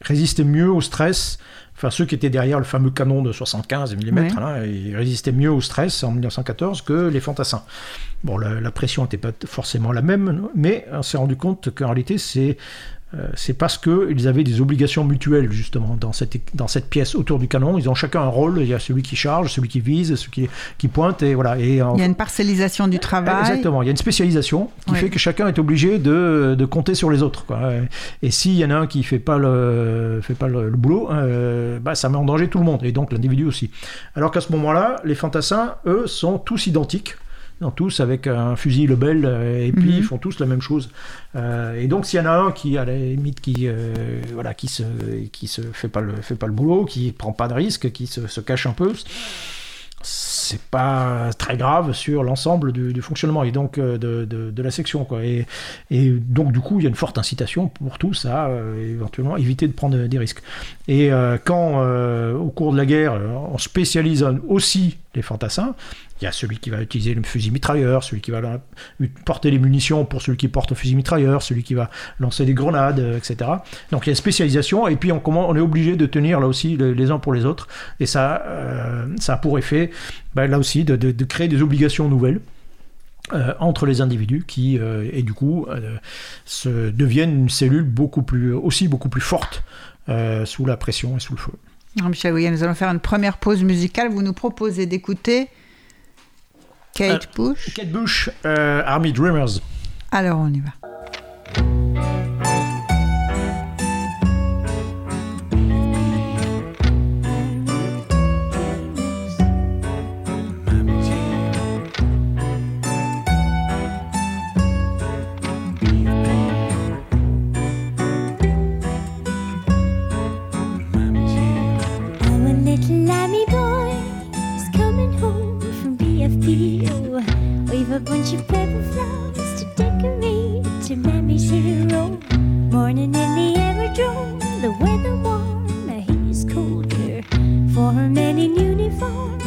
résistaient mieux au stress enfin ceux qui étaient derrière le fameux canon de 75 mm, hein, ils résistaient mieux au stress en 1914 que les fantassins. Bon, la, pression n'était pas forcément la même, mais on s'est rendu compte qu'en réalité, c'est c'est parce qu'ils avaient des obligations mutuelles, justement, dans cette, dans cette pièce autour du canon. Ils ont chacun un rôle. Il y a celui qui charge, celui qui vise, celui qui, qui pointe. Et voilà. Et il y a une parcellisation du travail. Exactement. Il y a une spécialisation qui fait que chacun est obligé de, de, compter sur les autres. Quoi. Et s'il y en a un qui ne fait pas le, fait pas le, boulot, euh, bah, ça met en danger tout le monde, et donc l'individu aussi. Alors qu'à ce moment-là, les fantassins, eux, sont tous identiques tous avec un fusil Lebel, euh, et puis ils mhm. font tous la même chose. Euh, et donc s'il y en a un qui, à la limite, qui, euh, voilà, qui se, qui se fait pas le, fait pas le boulot, qui prend pas de risque, qui se, se cache un peu, c'est pas très grave sur l'ensemble du, fonctionnement et donc de, de, la section quoi et, et, donc du coup il y a une forte incitation pour tous à éventuellement éviter de prendre des risques et quand au cours de la guerre on spécialise aussi les fantassins il y a celui qui va utiliser le fusil mitrailleur, celui qui va porter les munitions pour celui qui porte le fusil mitrailleur, celui qui va lancer des grenades, euh, etc. Donc il y a une spécialisation et puis on, est obligé de tenir là aussi les, uns pour les autres. Et ça, euh, a pour effet, ben, là aussi, de, créer des obligations nouvelles. Euh, entre les individus qui et du coup se deviennent une cellule beaucoup plus aussi beaucoup plus forte sous la pression et sous le feu. Michel nous allons faire une première pause musicale. Vous nous proposez d'écouter Kate euh, Bush. Kate Bush, euh, Army Dreamers. Alors on y va. But when she played with flowers to decorate to Mammy's hero, morning in the aerodrome, the weather warm, now he's colder for her man in uniform.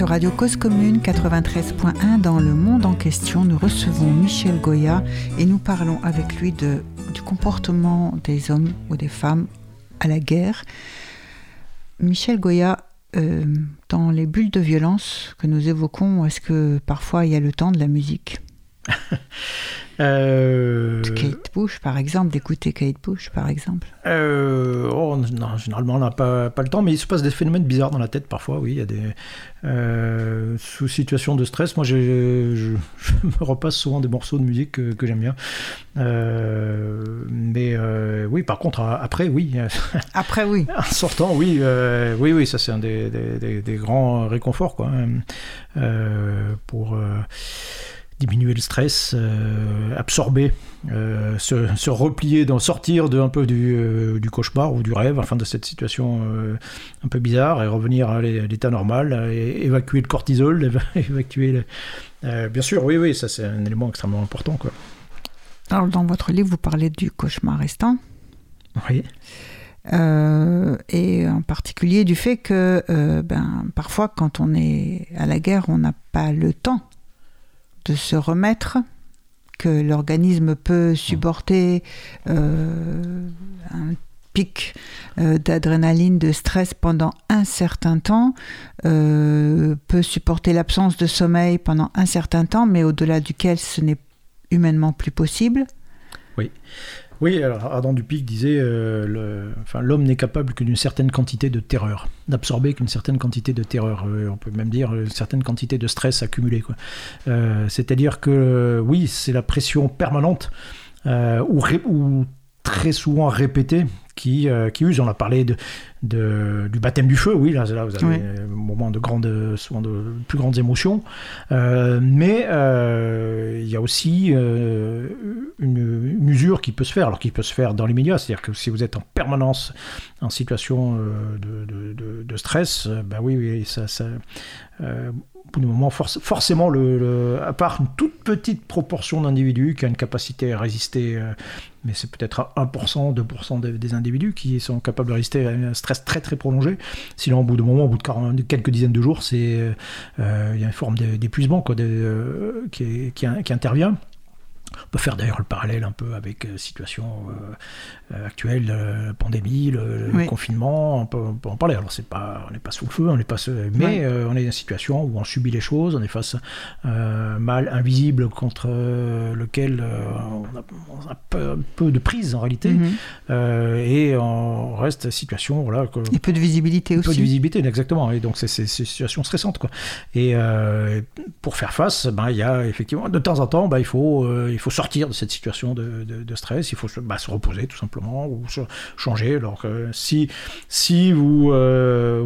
Sur Radio Cause Commune 93.1 dans le monde en question. Nous recevons Michel Goya et nous parlons avec lui de, du comportement des hommes ou des femmes à la guerre. Michel Goya, euh, dans les bulles de violence que nous évoquons, est-ce que parfois il y a le temps de la musique? Euh, Kate Bush, par exemple, d'écouter Kate Bush, par exemple Euh, non, généralement, on n'a pas, pas le temps, mais il se passe des phénomènes bizarres dans la tête parfois, oui. Il y a des. euh, sous situation de stress, moi, je, je, je me repasse souvent des morceaux de musique que, que j'aime bien. Euh, mais euh, oui, par contre, après, oui. Après, oui. En sortant, oui, oui, oui, ça c'est un des, des- des- des grands réconforts, quoi, euh, pour diminuer le stress, euh, absorber, euh, se, se replier, sortir de un peu du, euh, du cauchemar ou du rêve, enfin de cette situation un peu bizarre et revenir à l'é- à l'état normal, et évacuer le cortisol, éva- évacuer. le- bien sûr, oui, oui, ça c'est un élément extrêmement important, quoi. Alors, dans votre livre, vous parlez du cauchemar restant. Oui. Euh, et en particulier du fait que euh, ben, parfois quand on est à la guerre, on n'a pas le temps de se remettre, que l'organisme peut supporter euh, un pic euh, d'adrénaline, de stress pendant un certain temps, euh, peut supporter l'absence de sommeil pendant un certain temps, mais au-delà duquel ce n'est humainement plus possible. Oui, alors Adam Dupic disait euh, enfin, l'homme n'est capable que d'une certaine quantité de terreur, d'absorber qu'une certaine quantité de terreur. Euh, on peut même dire une certaine quantité de stress accumulé. Euh, C'est-à-dire que euh, oui, c'est la pression permanente euh, ou très souvent répétée qui, euh, qui use. On a parlé de, de- du baptême du feu, oui, là, là vous avez Oui. un moment de grande, souvent de plus grandes émotions. Euh, mais euh, il y a aussi une, une usure qui peut se faire, alors qui peut se faire dans les médias, c'est-à-dire que si vous êtes en permanence en situation de, de- de- de stress, ben oui, oui, ça, ça, euh, au bout d'un moment, forc- forcément, à part une toute petite proportion d'individus qui a une capacité à résister, euh, mais c'est peut-être à 1%, 2% des, des individus qui sont capables de résister à un stress très très prolongé. Sinon, au bout d'un moment, au bout de 40 de quelques dizaines de jours, c'est euh, il y a une forme d'é- d'épuisement euh, qui intervient. On peut faire d'ailleurs le parallèle un peu avec la situation euh, euh, actuelle, euh, pandémie, le, confinement, on peut, on peut en parler. Alors c'est pas, on n'est pas sous le feu, on n'est pas, mais euh, on est dans une situation où on subit les choses, on est face à un mal invisible contre euh, lequel euh, on a, on a peu, peu de prise en réalité, Mhm. Euh, et on reste à situation voilà, que- Et peu de visibilité peu de aussi. visibilité, exactement. Et donc, c'est une situation stressante. Quoi. Et euh, pour faire face, ben, il y a effectivement, de temps en temps, ben, il, faut, euh, il faut sortir de cette situation de, stress, il faut se, ben, se reposer tout simplement, ou se changer. Alors que si, vous, euh,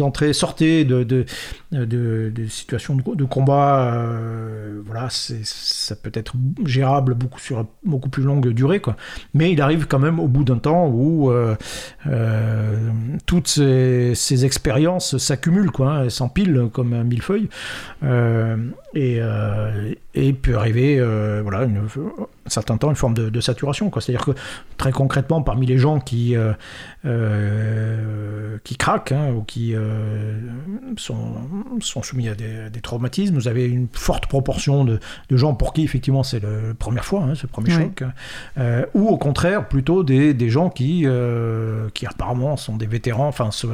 entrez, sortez de, de, de, situations de, combat, euh, voilà, ça peut être gérable beaucoup sur beaucoup plus longue durée. Quoi. Mais il arrive quand même au bout d'un temps où euh, euh, toutes ces, ces expériences s'accumulent, quoi, hein, s'empilent comme un millefeuille, euh, et, euh, et peut arriver, euh, voilà, une- un certain temps, une forme de, de saturation. C'est-à-dire que très concrètement, parmi les gens qui euh, euh, qui craquent hein, ou qui euh, sont, sont soumis à des, des traumatismes, vous avez une forte proportion de, de gens pour qui effectivement c'est la première fois, hein, le premier Oui. choc, euh, ou au contraire plutôt des, des gens qui, qui apparemment sont des vétérans, enfin so-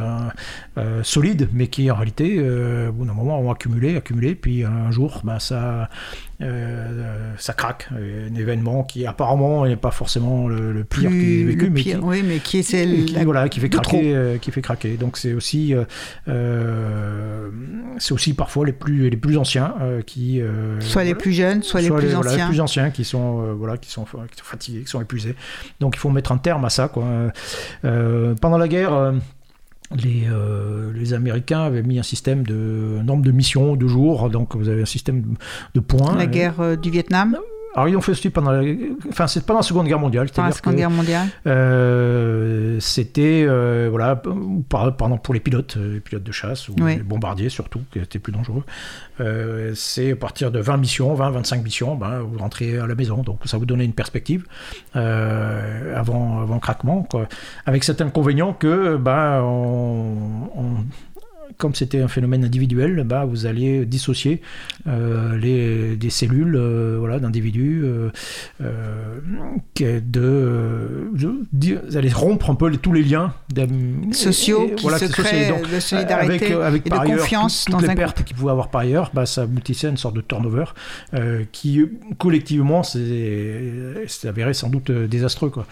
solides, mais qui en réalité, au bout d'un moment, ont accumulé, accumulé, puis un jour, ben, ça, euh, ça craque. Un événement qui apparemment n'est pas forcément le, le pire qui est vécu, mais pire, qui, oui, mais qui est celle qui, voilà, qui fait craquer, euh, qui fait craquer. Donc c'est aussi, euh, euh, c'est aussi parfois les plus les plus anciens euh, qui euh, soit les voilà, plus jeunes, soit, les plus voilà, anciens. les plus anciens qui sont voilà qui sont qui sont fatigués, qui sont épuisés. Donc il faut mettre un terme à ça quoi. Pendant la guerre. Euh, les, euh, les Américains avaient mis un système de nombre de missions de jours, donc vous avez un système de, de points. La guerre euh, du Vietnam, Alors ils ont fait aussi pendant la, enfin c'est pendant la Seconde Guerre mondiale, pendant la Seconde que Guerre mondiale. euh, c'était euh, voilà par, pour les pilotes, euh, les pilotes de chasse ou Oui. les bombardiers surtout qui étaient plus dangereux. Euh, c'est à partir de 20 missions, 20 25 missions, ben, vous rentrez à la maison. Donc ça vous donnait une perspective avant avant craquement quoi. Avec cet inconvénient que ben on- on- comme c'était un phénomène individuel, bah, vous alliez dissocier euh, les, des cellules euh, voilà, d'individus, euh, de, de- vous allez rompre un peu les- tous les liens Sociaux et- qui voilà, se sociaux. créent Donc, de solidarité avec, avec et de par ailleurs confiance toutes, dans les un pertes qu'il pouvait avoir par ailleurs, bah, ça aboutissait à une sorte de turnover qui collectivement s'est avéré sans doute désastreux. Quoi.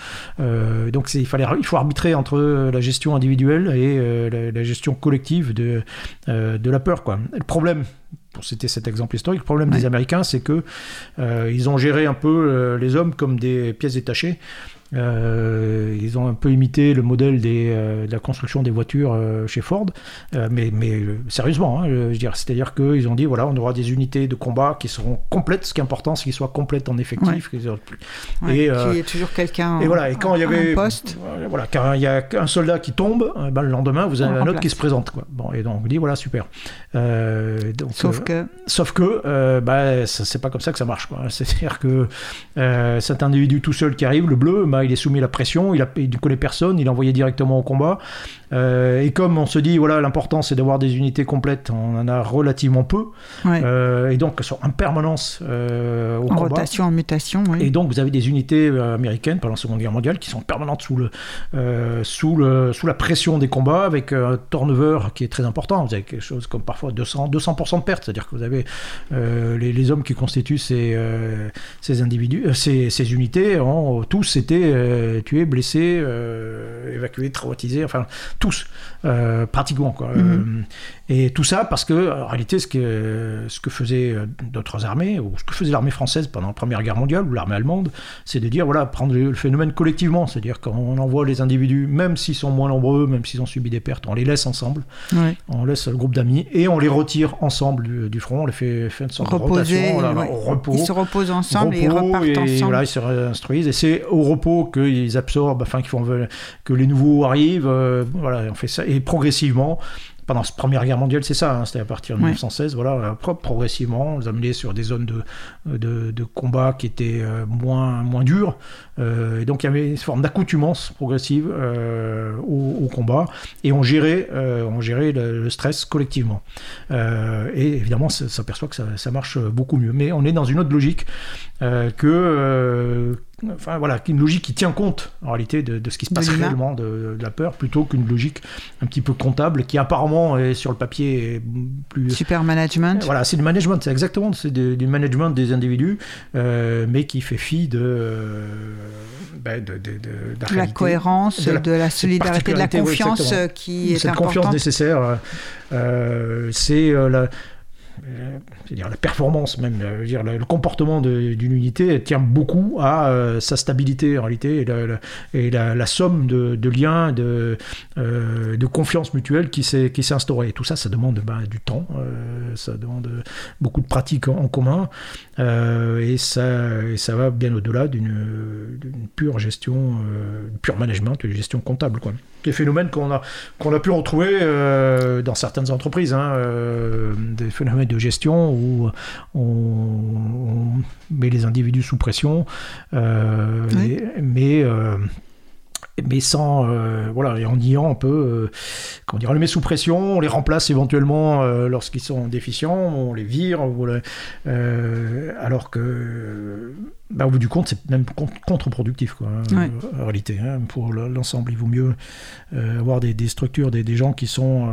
Donc il, fallait, il faut arbitrer entre la gestion individuelle et la, la gestion collective de, euh, de la peur. Quoi. Le problème, pour citer cet exemple historique, le problème Ouais. des Américains, c'est que euh, ils ont géré un peu euh, les hommes comme des pièces détachées. Euh, ils ont un peu imité le modèle des, euh, de la construction des voitures euh, chez Ford, mais, mais sérieusement, hein, je veux dire, c'est-à-dire qu'ils ont dit voilà, on aura des unités de combat qui seront complètes. Ce qui est important, c'est qu'ils soient complètes en effectif. plus- Ouais, et, qu'il y ait toujours quelqu'un et voilà, et quand il y avait poste. voilà, quand il y a un soldat qui tombe, ben, le lendemain vous avez On un autre qui se présente quoi. Bon et donc on dit voilà super. Donc, Sauf que Sauf que bah, c'est pas comme ça que ça marche. C'est-à-dire que cet individu tout seul qui arrive, le bleu, bah, il est soumis à la pression, il, a, il ne connaît personne, il est envoyé directement au combat. Euh, et comme on se dit, voilà, l'important c'est d'avoir des unités complètes, on en a relativement peu, ouais, euh, et donc elles sont en permanence euh, au en combat. rotation, en mutation, oui. Et donc vous avez des unités américaines pendant la Seconde Guerre mondiale qui sont permanentes sous, le, sous, le, sous la pression des combats avec un turnover qui est très important. Vous avez quelque chose comme parfois 200, 200% de pertes, c'est-à-dire que vous avez les, les hommes qui constituent ces, ces individus, ces, ces unités ont tous été tués, blessés, évacués, traumatisés, enfin tous euh, pratiquement quoi. Mhm. Euh, et tout ça parce que en réalité ce que ce que faisaient euh, d'autres armées ou ce que faisait l'armée française pendant la Première Guerre mondiale ou l'armée allemande, c'est de dire voilà prendre le phénomène collectivement, c'est-à-dire quand on envoie les individus, même s'ils sont moins nombreux, même s'ils ont subi des pertes, on les laisse ensemble, Ouais. on laisse le groupe d'amis et on les retire ensemble du, du front, on les fait, fait une sorte Reposer, de rotation, là, ouais. au repos Ils se reposent ensemble et ils repartent et ensemble. voilà, ils se réinstruisent et c'est au repos qu'ils absorbent, enfin qu'ils font que les nouveaux arrivent. euh, voilà, on fait ça et progressivement. Pendant la Première Guerre mondiale, c'est ça, hein, c'était à partir de Ouais. 1916, voilà, progressivement, on les a amenés sur des zones de, de, de combat qui étaient euh, moins, moins dures, euh, et donc il y avait une forme d'accoutumance progressive euh, au, au combat, et on gérait, euh, on gérait le, le stress collectivement. Et évidemment, ça s'aperçoit que ça, ça marche beaucoup mieux. Mais on est dans une autre logique que enfin voilà une logique qui tient compte en réalité de, de ce qui se passe réellement de, de la peur plutôt qu'une logique un petit peu comptable qui apparemment est sur le papier est plus Super management. voilà, c'est du management, c'est exactement, c'est du, management des individus, euh, mais qui fait fi de, euh, ben, de, la cohérence, de de la- solidarité, de la oui, confiance euh, qui est cette confiance nécessaire, euh, c'est la, euh, c'est-à-dire la performance même, euh, le, comportement d'une unité tient beaucoup à euh, sa stabilité en réalité et la, somme de, liens, de, de confiance mutuelle qui s'est instaurée. Tout ça, ça demande ben, du temps, ça demande beaucoup de pratiques en, commun et, ça, ça va bien au-delà d'une pure gestion, pure management, une gestion comptable. Quoi. Des phénomènes qu'on a, qu'on a pu retrouver euh, dans certaines entreprises, hein, euh, des phénomènes de gestion où on, on met les individus sous pression, euh, Oui. et- mais mais sans euh, voilà et en niant un peu euh, comment dire on les met sous pression on les remplace éventuellement euh, lorsqu'ils sont déficients on les vire euh, alors que bah, au bout du compte c'est même con- contre-productif quoi hein, Ouais. en réalité hein, pour le- l'ensemble il vaut mieux avoir des, des structures des, des gens qui sont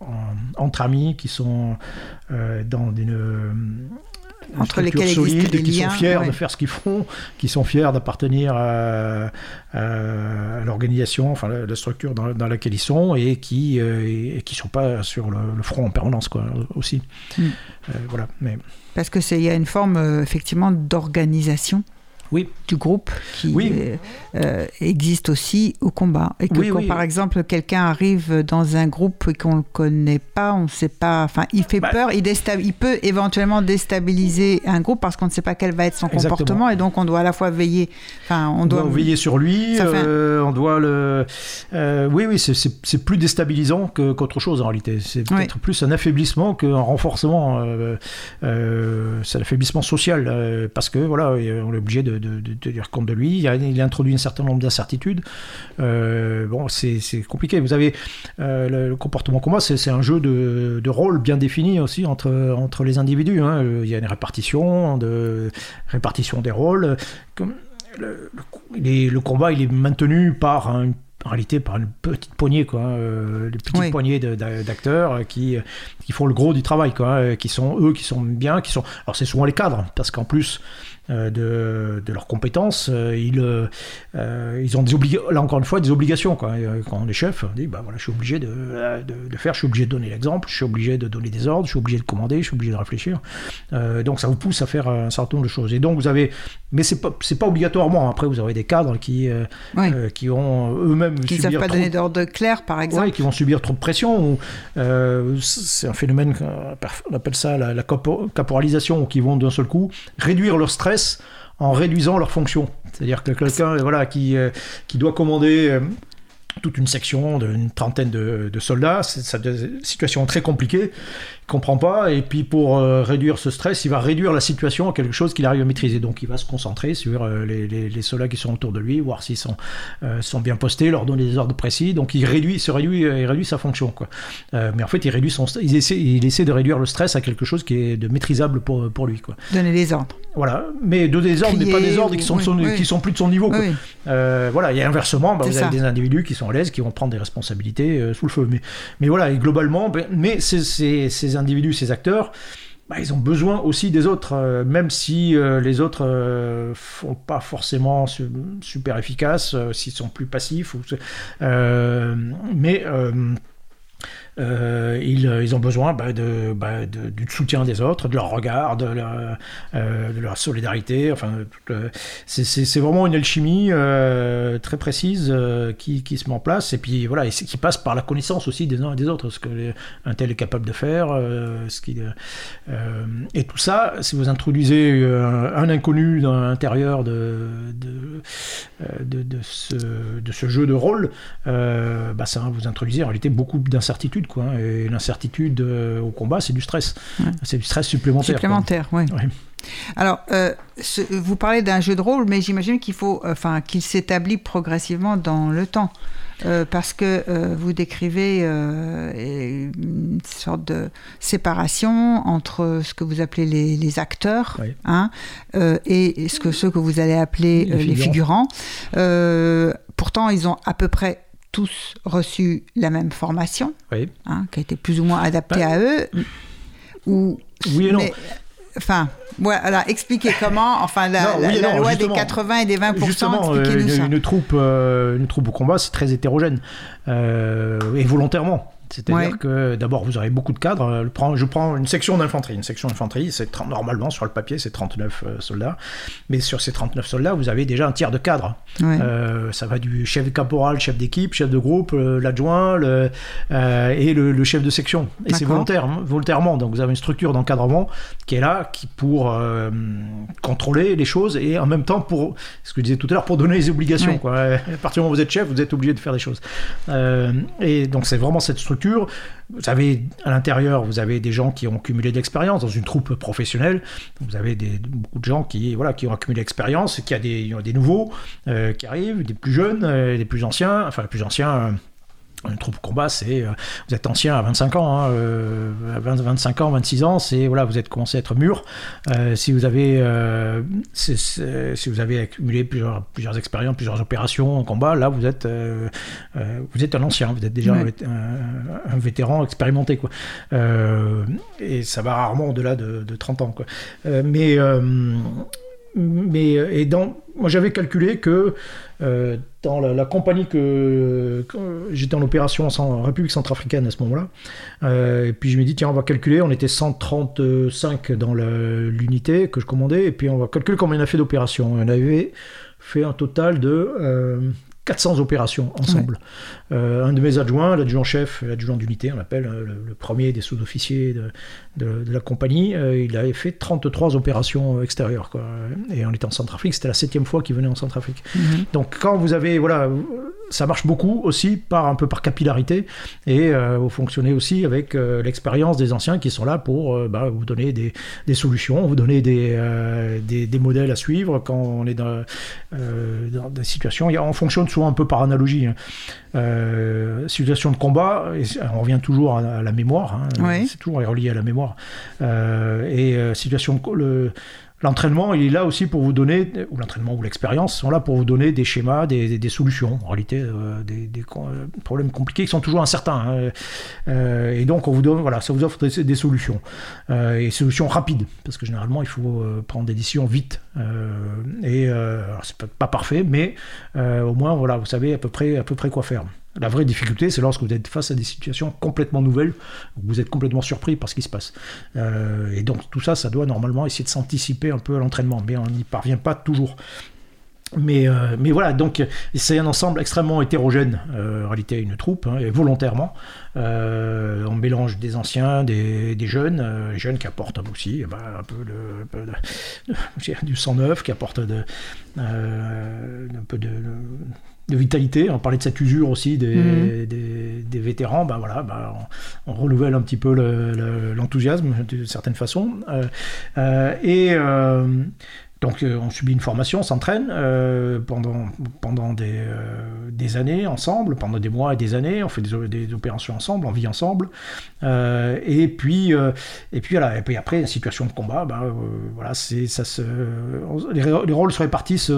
en- entre amis qui sont dans une Entre lesquels existent solide, des qui liens, sont fiers ouais. de faire ce qu'ils font qui sont fiers d'appartenir à, l'organisation, enfin la, la structure dans, dans laquelle ils sont et qui euh, et, qui sont pas sur le, le front en permanence quoi aussi. Mm. Euh, voilà, mais Parce que c'est il y a une forme euh, effectivement d'organisation Oui. du groupe qui Oui. euh, euh, existe aussi au combat. Et que Oui, quand par exemple quelqu'un arrive dans un groupe et qu'on ne connaît pas, on ne sait pas, enfin il fait Bah. peur, il, peut éventuellement déstabiliser un groupe parce qu'on ne sait pas quel va être son Exactement. comportement et donc on doit à la fois veiller, enfin on on doit, doit veiller sur lui, un- euh, on doit le. euh, oui, oui, c'est- plus déstabilisant qu'autre chose en réalité. C'est peut-être plus un affaiblissement qu'un renforcement. c'est l'affaiblissement social euh, parce que voilà, on est obligé de, de- de tenir compte de lui. Il, a- il introduit un certain nombre d'incertitudes. Euh, bon, c'est compliqué. Vous avez euh, le, le comportement commun, c'est un jeu de, de rôle bien défini aussi entre, entre les individus. hein. Il y a une répartition, de, répartition des rôles. Comme le, combat, il est maintenu par un- en réalité par une petite poignée, quoi, euh, Oui. poignées de- d'a- d'acteurs qui, qui font le gros du travail, quoi, euh, qui sont eux, qui sont bien, qui sont. Alors c'est souvent les cadres, parce qu'en plus euh, de, de leurs compétences, euh, ils, euh, euh, ils ont des là encore une fois des obligations, quoi. Euh, Quand on est chef, on dit bah voilà, je suis obligé de, euh, de, de faire, je suis obligé de donner l'exemple, je suis obligé de donner des ordres, je suis obligé de commander, je suis obligé de réfléchir. Euh, donc ça vous pousse à faire un certain nombre de choses. Et donc vous avez, mais c'est pas c'est pas obligatoirement. Après vous avez des cadres qui euh, Oui. euh, qui ont eux-mêmes qui ne savent pas trop- donner d'ordre clair par exemple. Ouais, qui vont subir trop de pression. ou, euh, c'est un phénomène, qu'on- on appelle ça la, la capo- caporalisation, qui vont d'un seul coup réduire leur stress en réduisant leur fonction. C'est-à-dire que quelqu'un voilà, qui, euh, qui doit commander euh, toute une section d'une trentaine de, de soldats, c'est une situation très compliquée, il comprend pas, et puis pour euh, réduire ce stress, il va réduire la situation à quelque chose qu'il arrive à maîtriser. Donc il va se concentrer sur euh, les, les- les soldats qui sont autour de lui, voir s'ils sont, euh, sont bien postés, leur donner des ordres précis. Donc il réduit, se réduit, il réduit sa fonction. Quoi. Mais en fait, il réduit son, il essaie, il essaie de réduire le stress à quelque chose qui est de maîtrisable pour, pour lui. Quoi. Donner les ordres. Voilà, mais de des ordres, mais pas des ordres ou- qui sont, de oui, son- oui. qui sont plus de son niveau. quoi. Oui. Voilà, et inversement, bah, vous avez ça. des individus qui sont à l'aise, qui vont prendre des responsabilités sous le feu. Mais, mais voilà, et globalement, ben, mais ces, ces- individus, ces acteurs, bah, ils ont besoin aussi des autres, euh, même si euh, les autres euh, font pas forcément su- super efficaces, euh, s'ils sont plus passifs. Ou, mais euh, euh, ils, ont besoin bah, bah, de- du soutien des autres, de leur regard, de leur, euh, solidarité. Enfin, c'est- vraiment une alchimie très précise qui, se met en place et puis voilà, qui passe par la connaissance aussi des uns et des autres, ce que les- tel est capable de faire, et tout ça, si vous introduisez un inconnu dans l'intérieur de, ce, jeu de rôle, bah, ça va vous introduire en réalité beaucoup d'incertitudes l'incertitude, quoi. Et l'incertitude euh, au combat, c'est du stress. Ouais. C'est du stress supplémentaire. Supplémentaire, oui. Ouais. Alors, euh, ce- vous parlez d'un jeu de rôle, mais j'imagine qu'il faut, enfin, qu'il s'établit progressivement dans le temps, Euh, parce que euh, vous décrivez euh, une sorte de séparation entre ce que vous appelez les, les acteurs, Oui. hein, euh, et ce que ceux que vous allez appeler Les euh, les figurants. Euh, pourtant, ils ont à peu près tous reçu la même formation, Oui. hein, qui a été plus ou moins adaptée Bah, à eux. Ou Oui et non. mais, enfin, voilà, expliquez comment, enfin, la, Non, la- oui et la non, loi des 80 et des 20%, Justement, euh, expliquez-nous ça. une, une troupe, euh, une troupe au combat, c'est très hétérogène euh, et volontairement. C'est-à-dire Ouais. que d'abord, vous aurez beaucoup de cadres. Euh, Je prends une section d'infanterie. Une section d'infanterie, c'est 30 normalement sur le papier, c'est 39 euh, soldats. Mais sur ces 39 soldats, vous avez déjà un tiers de cadres. Ouais. Euh, ça va du chef caporal, chef d'équipe, chef de groupe, l'adjoint le, euh, et le, le chef de section. Et c'est volontaire, volontairement. Donc vous avez une structure d'encadrement qui est là, qui pour euh, contrôler les choses et en même temps pour, ce que je disais tout à l'heure, pour donner les obligations. Quoi. À partir du moment où vous êtes chef, vous êtes obligé de faire des choses. Et donc c'est vraiment cette structure. Vous avez à l'intérieur, vous avez des gens qui ont cumulé de l'expérience dans une troupe professionnelle. Vous avez beaucoup de gens qui, voilà, qui ont accumulé l'expérience, qui a des, y a des nouveaux euh, qui arrivent, des plus jeunes, euh, des plus anciens. Enfin, les plus anciens. Une troupe combat, c'est euh, vous êtes ancien à 25 ans, hein, euh, à 20, 25 ans, 26 ans, c'est voilà, vous êtes commencé à être mûr. Euh, si vous avez si vous avez accumulé plusieurs plusieurs expériences, plusieurs opérations en combat, là vous êtes vous êtes un ancien, vous êtes déjà un, vét- un- un vétéran expérimenté quoi. Et ça va rarement au-delà de, de 30 ans quoi. Mais mais euh, et dans moi j'avais calculé que euh, dans la, compagnie que, j'étais en opération en, République centrafricaine à ce moment-là, euh, et puis je me dis tiens on va calculer, on était 135 dans l'unité que je commandais, et puis on va calculer combien on a fait d'opérations. On avait fait un total de 400 opérations ensemble. Euh, un de mes adjoints, l'adjoint-chef, l'adjoint d'unité, on l'appelle euh, le, le premier des sous-officiers de, de- de la compagnie, euh, il avait fait 33 opérations extérieures. Quoi. Et on était en Centrafrique, c'était la septième fois qu'il venait en Centrafrique. Mhm. Donc quand vous avez, voilà, ça marche beaucoup aussi par un peu par capillarité et euh, vous fonctionnez aussi avec euh, l'expérience des anciens qui sont là pour euh, bah, vous donner des, des solutions, vous donner des, des, des modèles à suivre quand on est dans, dans des situations. On fonctionne souvent un peu par analogie. hein. Situation de combat, et on revient toujours à, à la mémoire. hein. Oui. C'est toujours relié à la mémoire. Et situation le, L'entraînement, il est là aussi pour vous donner, ou l'entraînement ou l'expérience sont là pour vous donner des schémas, des, solutions. En réalité, euh, des, euh, problèmes compliqués qui sont toujours incertains. hein. Euh, et donc, on vous donne, voilà, ça vous offre des, solutions. Et solutions rapides, parce que généralement, il faut prendre des décisions vite. Et c'est pas, pas parfait, mais au moins, voilà, vous savez à peu près, à peu près quoi faire. La vraie difficulté, c'est lorsque vous êtes face à des situations complètement nouvelles, où vous êtes complètement surpris par ce qui se passe. Euh, et donc tout ça, ça doit normalement essayer de s'anticiper un peu à l'entraînement, mais on n'y parvient pas toujours. Mais, euh, mais voilà, donc c'est un ensemble extrêmement hétérogène, euh, en réalité une troupe, hein, et volontairement. On mélange des anciens, des, jeunes, les jeunes qui apportent aussi eh ben, un peu, de, de- du sang neuf, qui apportent un peu de, de vitalité. On parlait de cette usure aussi des, Mhm. des, des vétérans. Ben voilà, ben, on, on renouvelle un petit peu le- le- l'enthousiasme d'une certaine façon. Euh, euh, et euh, donc euh, on subit une formation, on s'entraîne euh, pendant, pendant des, euh, des années ensemble, pendant des mois et des années, on fait des, opérations ensemble, on vit ensemble. Et, puis, et puis voilà, et puis après, une situation de combat, ben, voilà, ça se, on- les, rôles se répartissent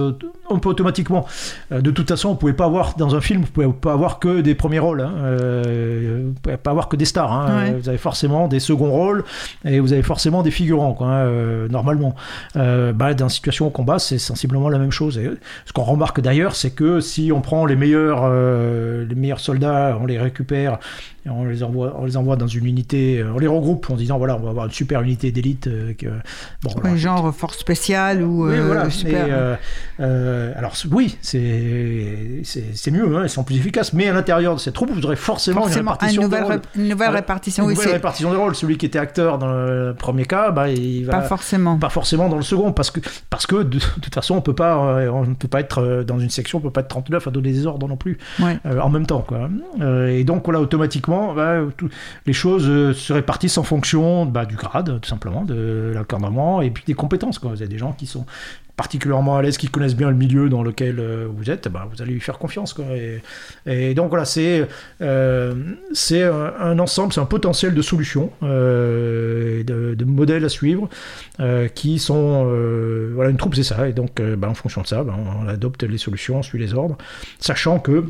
un peu automatiquement. De toute façon, vous pouvez pas avoir, dans un film, vous pouvez pas avoir que des premiers rôles, hein, vous pouvez pas avoir que des stars. hein. Ouais. Vous avez forcément des seconds rôles et vous avez forcément des figurants, quoi, hein, normalement. Bah, dans situation au combat, c'est sensiblement la même chose. Et ce qu'on remarque d'ailleurs, c'est que si on prend les meilleurs, euh, les meilleurs soldats, on les récupère, et on les envoie, on les envoie dans une unité, euh, on les regroupe en disant voilà, on va avoir une super unité d'élite. euh, que- bon, Ouais, voilà. genre force spéciale ou Oui, euh, voilà. super. Euh, alors oui, c'est mieux, hein, ils sont plus efficaces, mais à l'intérieur de ces troupes, vous aurez forcément, une Forcément, répartition une nouvelle, des rôles. rép- une nouvelle répartition. Une oui, nouvelle c'est répartition des rôles. Celui qui était acteur dans le premier cas, bah, il va pas forcément. pas forcément dans le second parce que parce que de, de toute façon on peut pas on ne peut pas être dans une section on peut pas être 39 à donner des ordres non plus Ouais. euh, en même temps quoi Euh, et donc voilà automatiquement bah, les choses euh, se répartissent en fonction bah, du grade tout simplement de l'encadrement et puis des compétences vous avez des gens qui sont particulièrement à l'aise, qui connaissent bien le milieu dans lequel euh, vous êtes, bah, vous allez lui faire confiance. Et, donc voilà, c'est euh, un, ensemble, c'est un potentiel de solutions, de, modèles à suivre, qui sont... voilà, une troupe, c'est ça. Et donc, en fonction de ça, on adopte les solutions, on suit les ordres, sachant que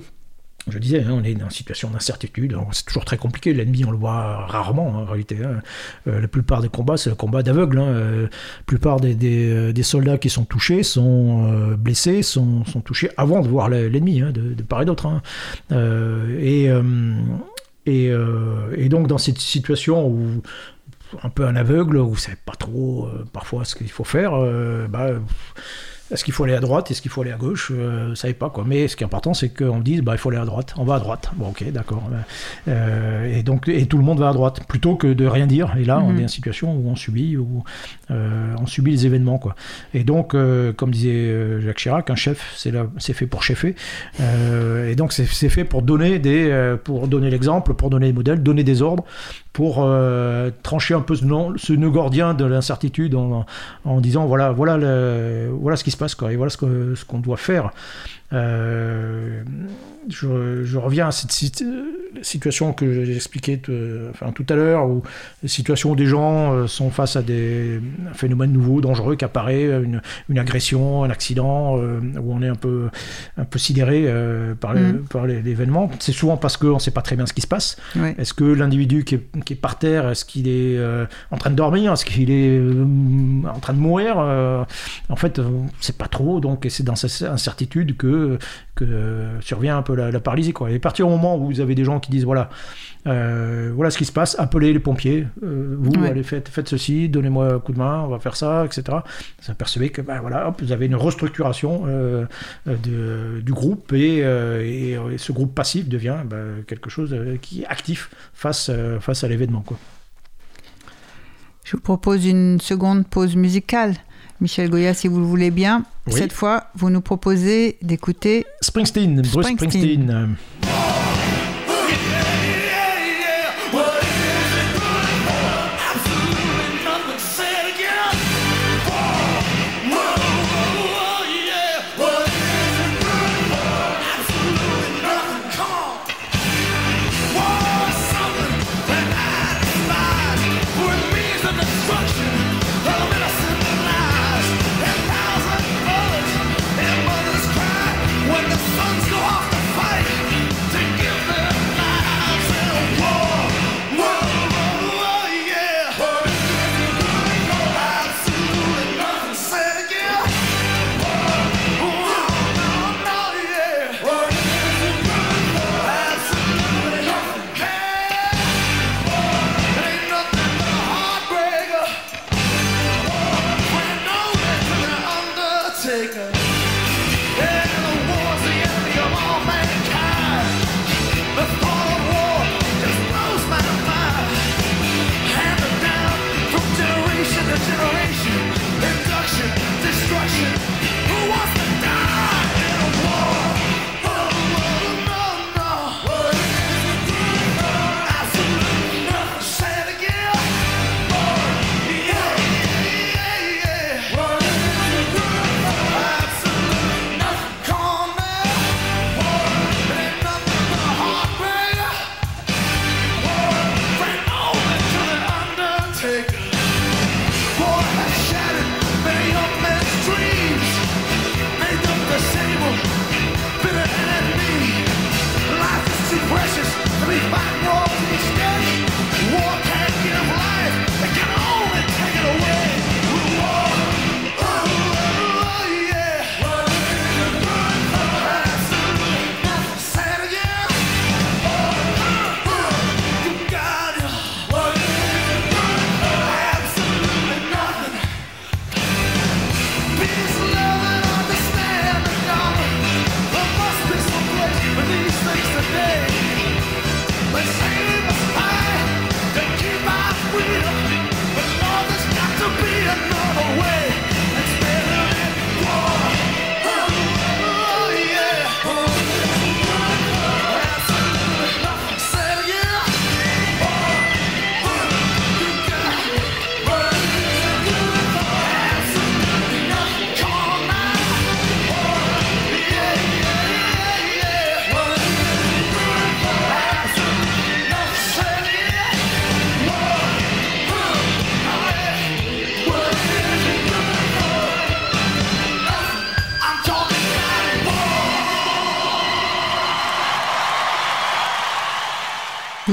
je disais, hein, on est dans une situation d'incertitude. C'est toujours très compliqué. L'ennemi, on le voit rarement hein, en réalité. hein. Euh, la plupart des combats, c'est le combat d'aveugle. Euh, la plupart euh, des soldats qui sont touchés sont blessés, sont, touchés avant de voir le- l'ennemi, de, de part et d'autre. et, et, donc, dans cette situation où un peu un aveugle, où vous savez pas trop parfois ce qu'il faut faire, bah, est-ce qu'il faut aller à droite Est-ce qu'il faut aller à gauche euh, Vous savez pas quoi. Mais ce qui est important, c'est qu'on dise bah, il faut aller à droite. On va à droite. Bon, ok, d'accord. Euh, et donc, et tout le monde va à droite, plutôt que de rien dire. Et là, on Mhm. est en situation où on subit, où euh, on subit les événements, quoi. Et donc, euh, comme disait euh, Jacques Chirac, un chef, c'est là, c'est fait pour chefer. Euh, et donc, c'est fait pour donner des, euh, pour donner l'exemple, pour donner les modèles, donner des ordres, pour euh, trancher un peu ce, ce nœud gordien de l'incertitude en, disant voilà, ce qui se passe, et voilà ce qu'on doit faire. Euh, je, je reviens à cette sit- situation que j'ai expliquée tout, enfin, tout à l'heure, où les situations où des gens euh, sont face à des un phénomène nouveau, dangereux qui apparaît, une, une agression, un accident, euh, où on est un peu, un peu sidéré euh, par les- l'événement. C'est souvent parce qu'on ne sait pas très bien ce qui se passe. Est-ce que l'individu qui est, qui est par terre, est-ce qu'il est euh, en train de dormir Est-ce qu'il est euh, en train de mourir Euh, En fait, euh, c'est pas trop. Donc, c'est dans cette incertitude que, que survient un peu la, la paralysie. Quoi. Et à partir du moment où vous avez des gens qui disent voilà, euh, voilà ce qui se passe, appelez les pompiers. Euh, vous, Ouais. allez faites, faites ceci, donnez-moi un coup de main, on va faire ça, etc. Vous apercevez que ben, voilà, hop, vous avez une restructuration euh, de- du groupe et, et, ce groupe passif devient ben, quelque chose qui est actif face, face à l'événement. Quoi. Je vous propose une seconde pause musicale. Michel Goya, si vous le voulez bien. Oui. Cette fois, vous nous proposez d'écouter Springsteen, Bruce Springsteen. Springsteen.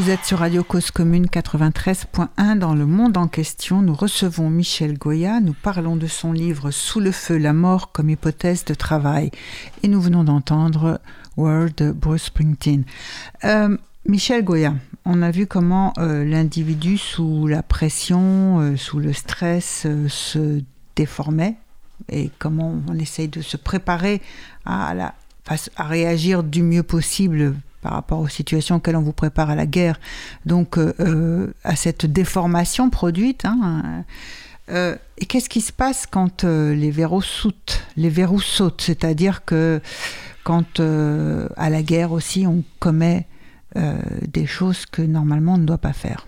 Vous êtes sur Radio Cause Commune 93.1 dans le monde en question. Nous recevons Michel Goya. Nous parlons de son livre Sous le feu, la mort comme hypothèse de travail. Et nous venons d'entendre Word de Bruce Springsteen. Euh, Michel Goya, on a vu comment euh, l'individu sous la pression, euh, sous le stress, se déformait et comment on essaye de se préparer à réagir du mieux possible par rapport aux situations auxquelles on vous prépare à la guerre, donc euh, euh, à cette déformation produite. hein, euh, et qu'est-ce qui se passe quand euh, les verrous sautent Les verrous sautent, c'est-à-dire que quand à la guerre aussi on commet des choses que normalement on ne doit pas faire.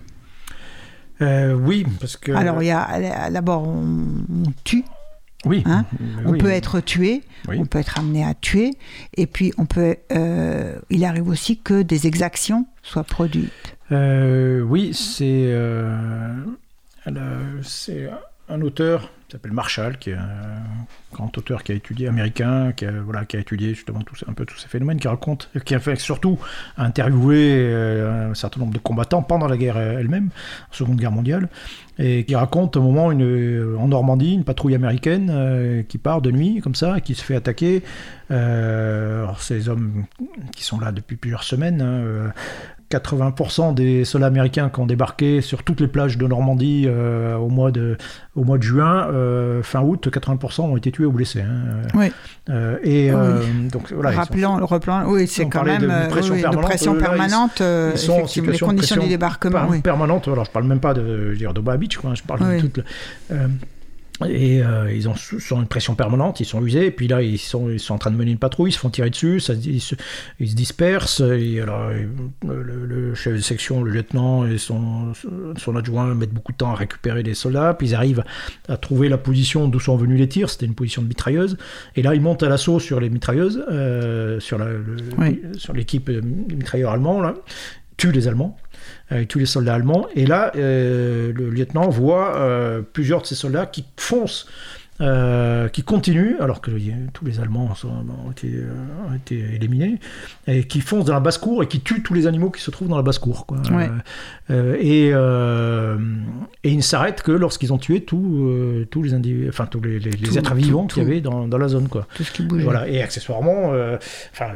Oui, parce que. Alors il y a d'abord on, on tue, oui, hein, on oui. peut être tué, Oui. on peut être amené à tuer, et puis on peut, euh, il arrive aussi que des exactions soient produites. Euh, oui, c'est euh, c'est un auteur qui s'appelle Marshall, qui est un grand auteur qui a étudié américain, qui a, voilà, qui a étudié justement un peu tous ces phénomènes, qui raconte, qui a fait surtout interviewer euh, un certain nombre de combattants pendant la guerre elle-même, la Seconde Guerre mondiale, et qui raconte un moment euh, en Normandie une patrouille américaine euh, qui part de nuit comme ça, qui se fait attaquer. Ces hommes qui sont là depuis plusieurs semaines. hein, 80% des soldats américains qui ont débarqué sur toutes les plages de Normandie euh, au, mois de, au mois de juin, euh, fin août, 80% ont été tués ou blessés. hein. Oui. Euh, et donc voilà, sont- le replan, oui, c'est quand même de euh, pression oui, de permanente, pression eux, là, ils- permanente. ils sont en effectivement, les de conditions pression débarquement. per- oui. permanente. Alors je parle même pas de je veux dire, d'Oba Beach, quoi, je parle de toute. Et euh, ils ont sous- sont une pression permanente, ils sont usés, et puis là ils sont, ils sont en train de mener une patrouille, ils se font tirer dessus, ça, ils, se, ils se dispersent, et alors euh, le, le chef de section, le lieutenant et son, son adjoint mettent beaucoup de temps à récupérer les soldats, puis ils arrivent à trouver la position d'où sont venus les tirs, c'était une position de mitrailleuse, et là ils montent à l'assaut sur les mitrailleuses, euh, sur le- Oui. sur l'équipe de mitrailleurs allemands, là, tuent les Allemands avec tous les soldats allemands. Et là, euh, le lieutenant voit euh, plusieurs de ces soldats qui foncent, euh, qui continuent, alors que tous les Allemands sont- ont, été, euh, ont été éliminés, et qui foncent dans la basse-cour et qui tuent tous les animaux qui se trouvent dans la basse-cour. Ouais. Euh, et, et ils ne s'arrêtent que lorsqu'ils ont tué tous, tous les individus, enfin tous les, les- les Tout, êtres tout, vivants qu'il y avait dans, dans la zone. Quoi. Tout ce qui bouge. Voilà, et accessoirement, enfin,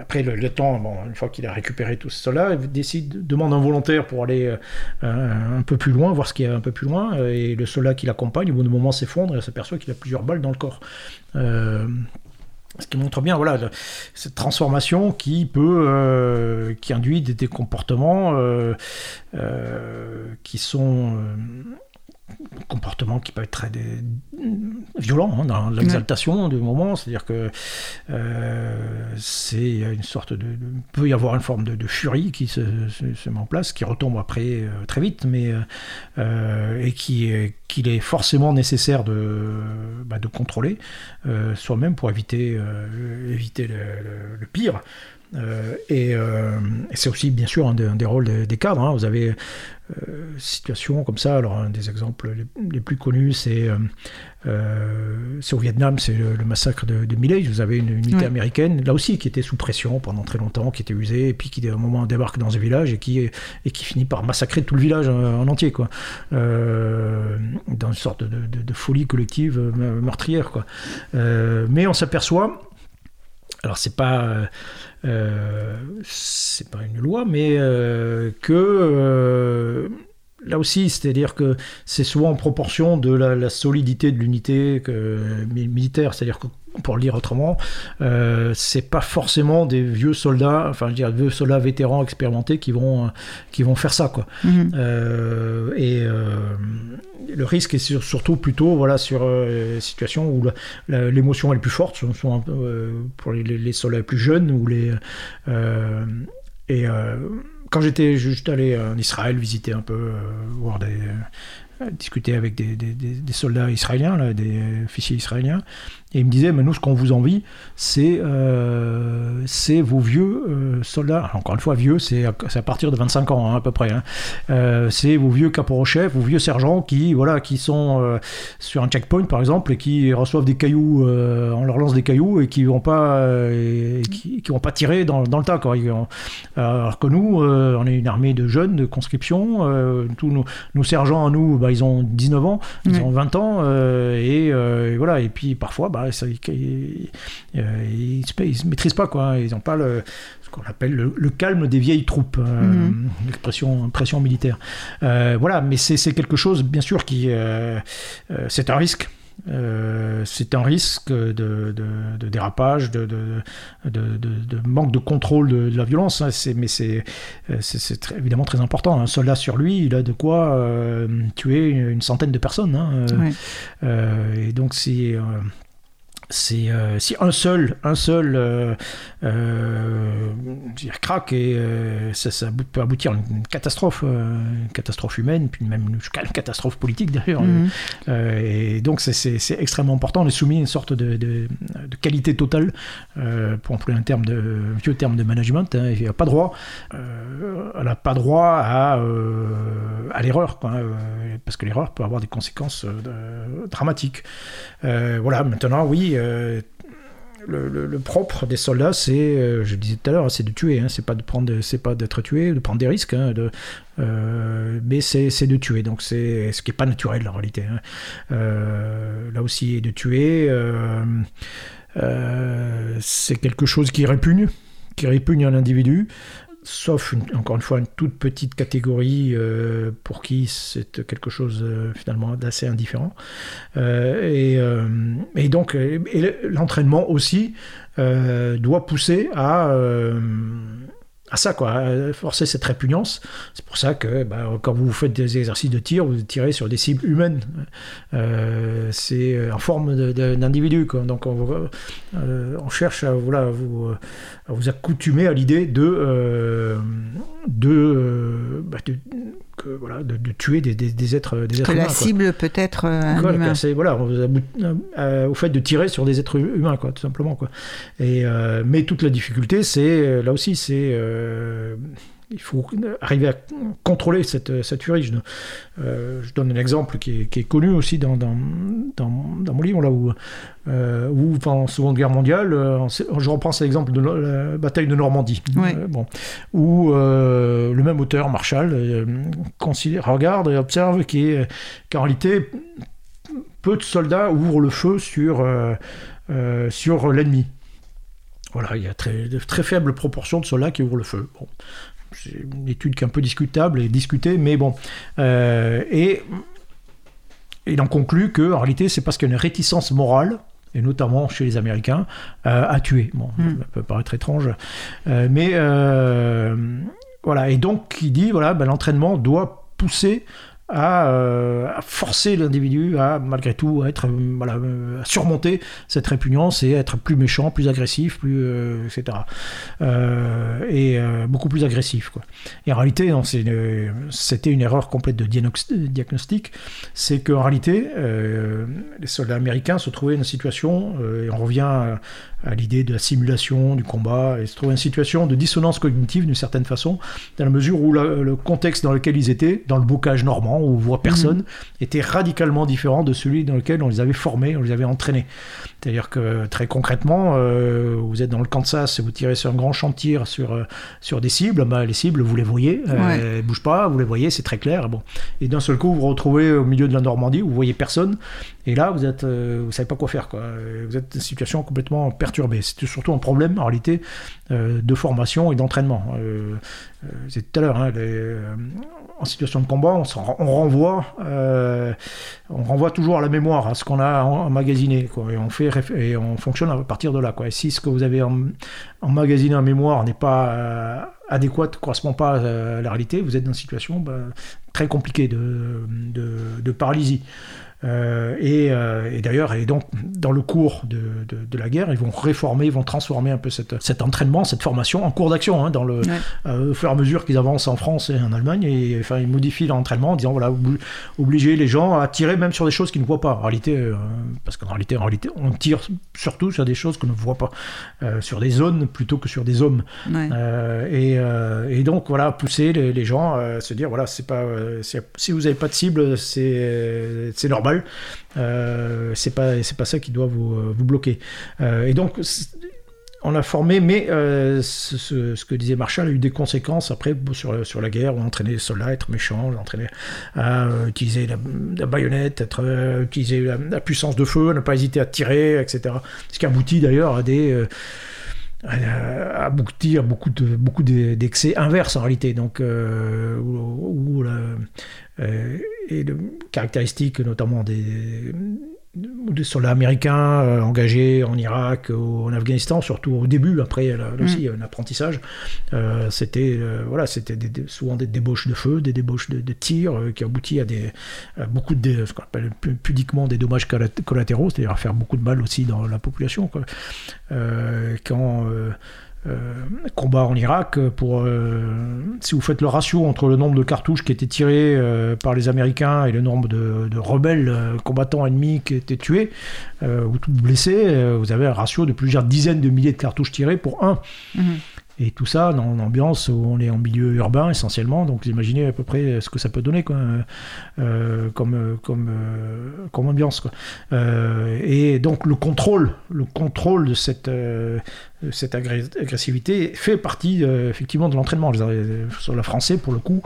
après le, le temps, bon, une fois qu'il a récupéré tout cela, il décide, demande un volontaire pour aller un peu plus loin, voir ce qu'il y a un peu plus loin, et le soldat qui l'accompagne, au bout d'un moment, s'effondre et s'aperçoit qu'il a plusieurs balles dans le corps. Euh, ce qui montre bien voilà, cette transformation qui peut, euh, qui induit des, comportements euh, qui sont comportements qui peuvent être très des- violents hein, dans l'exaltation du moment, c'est-à-dire que euh, c'est une sorte de, de- peut y avoir une forme de, de furie qui se, se- se met en place, qui retombe après euh, très vite, mais euh, et qui est- qu'il est forcément nécessaire de, bah, de contrôler soi-même pour éviter, éviter le, le- le pire. Euh, et, euh, et c'est aussi bien sûr un des, un des rôles des, des cadres. hein. Vous avez euh, situations comme ça. Alors un des exemples les, les plus connus, c'est au Vietnam, c'est le, le massacre de, de Lai. Vous avez une unité Oui. américaine, là aussi, qui était sous pression pendant très longtemps, qui était usée, et puis qui à un moment débarque dans un village et qui, et qui finit par massacrer tout le village en, en entier, quoi. Euh, dans une sorte de, de- de folie collective meurtrière, quoi. Euh, mais on s'aperçoit alors c'est pas euh, euh, c'est pas une loi, mais euh, que euh, là aussi, c'est-à-dire que c'est souvent en proportion de la, la solidité de l'unité militaire, c'est-à-dire que pour le dire autrement, euh, c'est pas forcément des vieux soldats, enfin je veux dire vieux soldats vétérans expérimentés qui vont qui vont faire ça quoi. Mhm. Euh, et euh, le risque est sur- surtout plutôt voilà, sur euh, situations où l'émotion est plus forte, sont un euh, pour les, soldats les plus jeunes. Ou les, euh, et euh, quand j'étais juste allé en Israël visiter un peu, euh, voir des, euh, discuter avec des, soldats israéliens, des officiers israéliens, Et il me disait, mais nous, ce qu'on vous envie, c'est euh, vos vieux euh, soldats. Encore une fois, vieux, c'est à, à partir de 25 ans, hein, à peu près. hein. Euh, c'est vos vieux caporaux-chefs, vos vieux sergents qui, voilà, qui sont euh, sur un checkpoint, par exemple, et qui reçoivent des cailloux, on leur lance des cailloux et qui vont pas, et qui, qui vont pas tirer dans, dans le tas. Quoi. Alors que nous, on est une armée de jeunes, de conscription. tous nos, nos sergents à nous, bah, ils ont 19 ans, ils ont 20 ans, et, et voilà. Et puis parfois, bah, ils, ils, euh, ils se, maîtrisent pas, quoi. Ils n'ont pas le, ce qu'on appelle le, le calme des vieilles troupes, euh, Mhm. l'expression pression militaire. Euh, voilà, mais c'est quelque chose, bien sûr, qui, c'est un risque. Euh, c'est un risque de, de- de dérapage, de, de, manque de contrôle de, la violence. hein. Mais c'est évidemment très important. Un soldat sur lui, il a de quoi euh, tuer une centaine de personnes. hein. Ouais. euh, et donc c'est euh, c'est euh, si un seul un seul euh, euh, craque et ça, ça peut aboutir à une catastrophe une catastrophe humaine puis même une, catastrophe politique d'ailleurs Mhm. et donc c'est- extrêmement important. On est soumis à une sorte de, de- de qualité totale, pour employer un terme de un vieux terme de management. hein. Il n'y a pas droit, elle n'a pas droit à, à l'erreur, parce que l'erreur peut avoir des conséquences dramatiques. Voilà. Maintenant, oui. Euh, le, propre des soldats, c'est, euh, je le disais tout à l'heure, c'est de tuer. Hein, c'est pas de prendre, c'est pas d'être tué, de prendre des risques. hein, euh, mais c'est, de tuer. Donc c'est ce qui est pas naturel en réalité. hein. Là aussi, de tuer, c'est quelque chose qui répugne, qui répugne un individu. Sauf, une- encore une fois, une toute petite catégorie euh, pour qui c'est quelque chose euh, finalement d'assez indifférent. Euh, et, donc, l'entraînement aussi doit pousser à, à ça, quoi, forcer cette répugnance. C'est pour ça que bah, quand vous faites des exercices de tir, vous tirez sur des cibles humaines. Euh, c'est en forme d'individu. Donc, on, euh, on cherche à, voilà, vous, euh, vous accoutumer à l'idée de, euh, euh, bah, de- que, voilà, de, de tuer des, des- des êtres, des êtres Que humains. la quoi. cible peut être euh, un Voilà, humain. voilà, euh, au fait de tirer sur des êtres humains, quoi, tout simplement. Quoi. Et, euh, mais toute la difficulté, c'est là aussi, c'est euh, il faut arriver à contrôler cette, cette furie. Je, euh, je donne un exemple qui est, qui est connu aussi dans, dans, dans, dans mon livre, là où, euh, où pendant la Seconde Guerre mondiale, euh, je reprends cet exemple de la bataille de Normandie, Ouais. Euh, bon, où le même auteur, Marshall, considère, regarde et observe qu'en réalité, peu de soldats ouvrent le feu sur, sur l'ennemi. Voilà, il y a très, de très faible proportion de soldats qui ouvrent le feu. Bon, c'est une étude qui est un peu discutable et discutée, mais bon. Euh, et il en conclut que en réalité, c'est parce qu'il y a une réticence morale, et notamment chez les Américains, euh, à tuer. Bon, Mm. ça peut paraître étrange, euh, mais voilà. Et donc, il dit voilà, ben, l'entraînement doit pousser à, euh, à forcer l'individu à malgré tout à être euh, voilà, euh, à surmonter cette répugnance et à être plus méchant, plus agressif, plus etc. Et beaucoup plus agressif quoi. Et en réalité, c'était une erreur complète de diagnos- diagnostic. C'est qu'en réalité, les soldats américains se trouvaient dans une situation, et on revient à, l'idée de la simulation, du combat, et se trouvaient dans une situation de dissonance cognitive d'une certaine façon, dans la mesure où le contexte dans lequel ils étaient, dans le bocage normand, où on voit personne, était radicalement différent de celui dans lequel on les avait formés, on les avait entraînés. C'est-à-dire que très concrètement, euh, vous êtes dans le Kansas et vous tirez sur un grand champ de tir sur, euh, sur des cibles, bah, les cibles, vous les voyez, euh, elles bougent pas, vous les voyez, c'est très clair. Bon. Et d'un seul coup, vous vous retrouvez au milieu de la Normandie, où vous voyez personne, et là, vous êtes, euh, vous savez pas quoi faire. Quoi. Vous êtes dans une situation complètement perturbée. C'est surtout un problème, en réalité, euh, de formation et d'entraînement. C'est tout à l'heure, hein, les, en situation de combat, on, renvoie, euh, on renvoie toujours à la mémoire, à ce qu'on a emmagasiné, et on fait et on fonctionne à partir de là, quoi. Et si ce que vous avez em- emmagasiné en mémoire n'est pas euh, adéquat, ne correspond pas à la réalité, vous êtes dans une situation bah, très compliquée de paralysie. Euh, et, euh, et d'ailleurs, et donc dans le cours de, de, de la guerre, ils vont réformer, ils vont transformer un peu cette, cet entraînement, cette formation en cours d'action, hein, dans le, euh, au fur et à mesure qu'ils avancent en France et en Allemagne, et enfin ils modifient l'entraînement en disant voilà obli- obliger les gens à tirer même sur des choses qu'ils ne voient pas. En réalité, parce qu'en réalité, en réalité, on tire surtout sur des choses qu'on ne voit pas, sur des zones plutôt que sur des hommes. Ouais. Et, et donc voilà, pousser les, les gens à se dire voilà, c'est pas si vous n'avez pas de cible, c'est c'est normal. Euh, c'est pas c'est pas ça qui doit vous, euh, vous bloquer. Euh, et donc on a formé, mais ce, que disait Marshall a eu des conséquences après sur, sur la guerre. On entraînait les soldats à être méchants, on entraînait à utiliser la, la baïonnette, euh, utiliser la, la puissance de feu, ne pas hésiter à tirer, etc. Ce qui aboutit d'ailleurs à des à à beaucoup de beaucoup de- d'excès inverses en réalité. Donc euh, où, la- euh, et notamment des des soldats américains euh, engagés en Irak ou en Afghanistan, surtout au début, après là, là aussi un apprentissage, euh, c'était euh, voilà, c'était souvent des débauches de feu, des débauches de, de tirs euh, qui aboutit à des à beaucoup de ce qu'on appelle pu- pudiquement des dommages collat- collatéraux, c'est-à-dire à faire beaucoup de mal aussi dans la population. Quoi. Quand combat en Irak, pour euh, si vous faites le ratio entre le nombre de cartouches qui étaient tirées euh, par les Américains et le nombre de, de rebelles euh, combattants ennemis qui étaient tués euh, ou blessés, euh, vous avez un ratio de plusieurs dizaines de milliers de cartouches tirées pour un. Mhm. Et tout ça dans une ambiance où on est en milieu urbain essentiellement, donc vous imaginez à peu près ce que ça peut donner quoi, euh, comme, euh, comme, euh, comme ambiance. Quoi. Euh, et donc le contrôle, le contrôle de cette, euh, cette agressivité fait partie euh, effectivement de l'entraînement. Euh, Sur le français, pour le coup,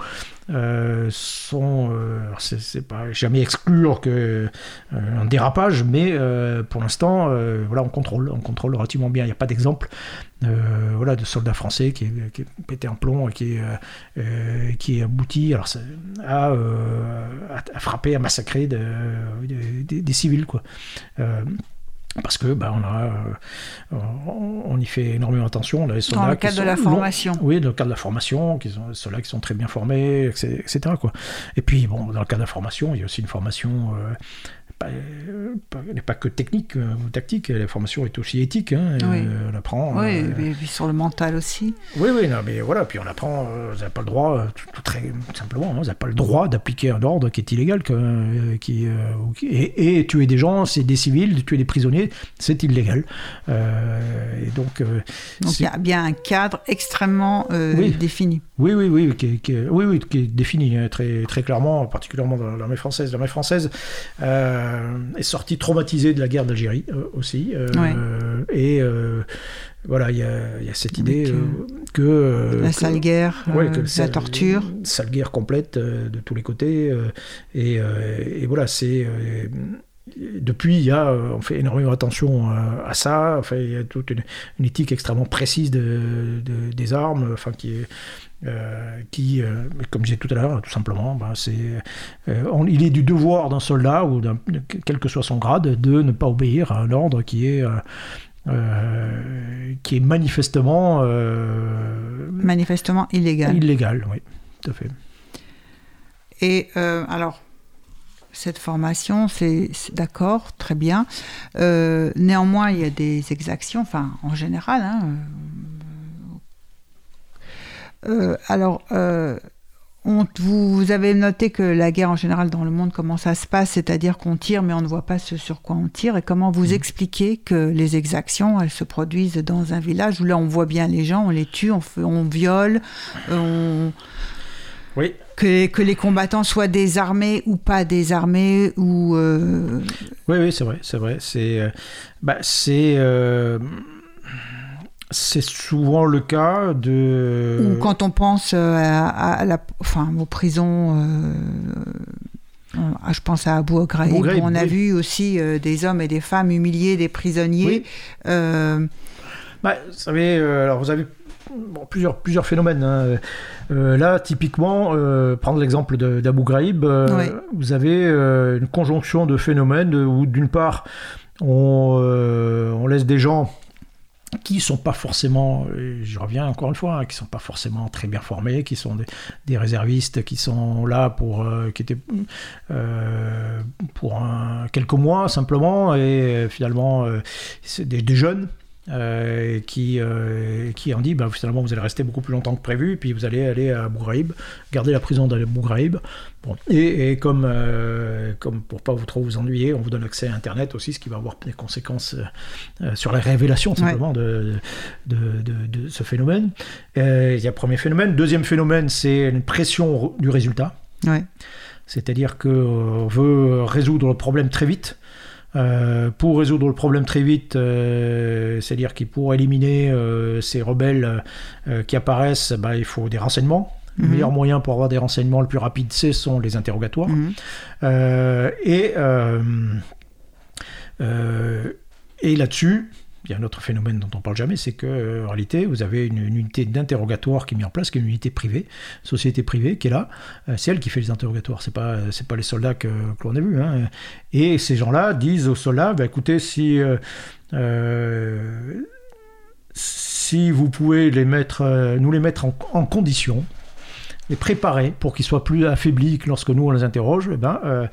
euh, sont, euh, c'est pas jamais exclure que un dérapage, mais pour l'instant, voilà, on contrôle, on contrôle relativement bien. Il n'y a pas d'exemple, voilà, de soldats français qui, est- qui est pété un plomb et qui, est, abouti, à, frapper, à massacrer de- de- des- des civils, quoi. Euh, parce que bah, on, a, euh, on, y fait énormément attention. On a des soldats Dans le qui cadre de la formation. oui, dans le cadre de la formation, qui sont soldats qui sont très bien formés, etc. etc., quoi. Et puis, bon, dans le cadre de la formation, il y a aussi une formation. Pas, pas- elle n'est pas que technique euh, ou tactique, la formation est aussi éthique. hein, Oui. euh, on apprend. Oui, euh, et puis sur le mental aussi. oui, oui, non, mais voilà, puis on apprend, euh, vous n'avez pas le droit, euh, tout, tout très tout simplement, hein, vous n'avez pas le droit d'appliquer un ordre qui est illégal, que, qui, et, et tuer des gens, c'est des civils, tuer des prisonniers, c'est illégal. Et donc, Donc il y a bien un cadre extrêmement Oui. défini. oui, oui, oui, qui oui, oui, qui est défini hein, très, très clairement, particulièrement dans l'armée française. L'armée française euh, est sortie traumatisée de la guerre d'Algérie euh, aussi. euh, Ouais. Et euh, voilà, il y a, il y a cette idée euh, euh, que... euh, La que- sale guerre, Ouais, euh, que la sale- torture. Sale guerre complète euh, de tous les côtés. euh, et, euh, et voilà, c'est. Depuis, il y a, euh, on fait énormément attention euh, à ça. Enfin, il y a toute une, une éthique extrêmement précise de, de- des armes, enfin, qui est. euh, qui, euh, comme je disais tout à l'heure, tout simplement, ben, c'est, euh, on- il est du devoir d'un soldat, ou d'un- quel que soit son grade, de ne pas obéir à un ordre qui est, qui est manifestement Manifestement illégal. illégal. Oui, tout à fait. Et alors, cette formation, c'est d'accord, très bien. Euh, néanmoins, il y a des exactions, enfin, en général. hein, euh, euh, alors, euh, on- vous, avez noté que la guerre en général dans le monde, comment ça se passe, c'est-à-dire qu'on tire, mais on ne voit pas ce sur quoi on tire. Et comment vous expliquez que les exactions, elles se produisent dans un village où là, on voit bien les gens, on les tue, on, fait- on viole, on Oui, que, que les combattants soient désarmés ou pas désarmés ou euh, oui, oui, c'est vrai, c'est vrai. C'est, euh, bah, c'est, euh, c'est souvent le cas de. ou quand on pense à, à la enfin aux prisons euh, je pense à Abu Ghraib Abu Ghraib, où on a oui. vu aussi des hommes et des femmes humiliés des prisonniers Oui. Bah, vous savez, alors vous avez bon, plusieurs, plusieurs phénomènes. hein. Euh, là, typiquement, euh, prendre l'exemple d'Abu Ghraib, euh, Oui. vous avez une conjonction de phénomènes où, d'une part, on, on laisse des gens qui sont pas forcément, je reviens encore une fois, hein, qui sont pas forcément très bien formés, qui sont des, des réservistes qui sont là pour, euh, qui étaient euh, pour un- quelques mois simplement, et euh, finalement c'est des, des jeunes. Euh, qui, euh, qui ont dit bah, finalement vous allez rester beaucoup plus longtemps que prévu puis vous allez aller à Bougraïb garder la prison de Bougraïb bon. et, et comme, euh, comme pour pas vous trop vous ennuyer on vous donne accès à internet aussi ce qui va avoir des conséquences euh, sur la révélation Ouais. simplement de, de, de- de ce phénomène il y a premier phénomène deuxième phénomène c'est une pression du résultat Ouais. c'est-à-dire qu'on veut résoudre le problème très vite. Euh, pour résoudre le problème très vite, euh, c'est-à-dire qu'il pour éliminer euh, ces rebelles qui apparaissent, bah, il faut des renseignements. Le Mhm. meilleur moyen pour avoir des renseignements le plus rapide, ce sont les interrogatoires. Mhm. Et et là-dessus, il y a un autre phénomène dont on parle jamais, c'est que euh, en réalité, vous avez une, unité d'interrogatoire qui est mise en place, qui est une unité privée, société privée, qui est là. Euh, c'est elle qui fait les interrogatoires. C'est pas pas les soldats que, l'on a vus. hein. Et ces gens-là disent aux soldats, bah, écoutez, si euh, si vous pouvez les mettre, nous les mettre en condition, les préparer pour qu'ils soient plus affaiblis que lorsque nous on les interroge, eh ben, euh,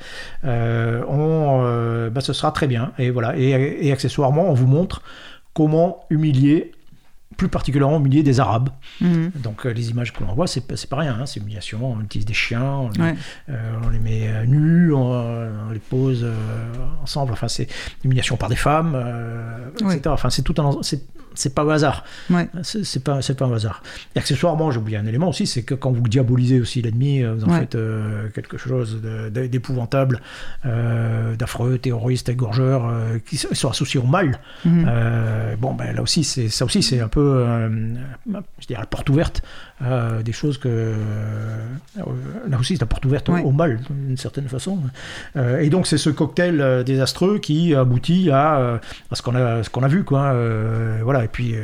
euh, on, euh, ben, ce sera très bien. Et voilà. Et, et accessoirement, on vous montre comment humilier, plus particulièrement humilier des Arabes. Mhm. Donc euh, les images que l'on voit, c'est pas, rien, hein, c'est humiliation. On utilise des chiens, on les, Ouais. on les met nus, on, on les pose ensemble. Enfin, c'est humiliation par des femmes, etc. Enfin, c'est tout un, c'est, pas au hasard. Ouais. C'est pas, c'est pas un hasard. Et accessoirement, j'ai oublié un élément aussi, c'est que quand vous diabolisez aussi l'ennemi, euh, vous en Ouais. faites euh, quelque chose d'épouvantable, euh, d'affreux, terroristes, égorgeurs, euh, qui sont associés au mal. Mhm. Bon, ben là aussi, c'est ça aussi, c'est un peu, je dirais, la porte ouverte euh, des choses que euh, là aussi, c'est la porte ouverte au- mal d'une certaine façon. Euh, et donc, c'est ce cocktail euh, désastreux qui aboutit à, à ce qu'on a, qu'on a vu, quoi. Voilà. Et puis,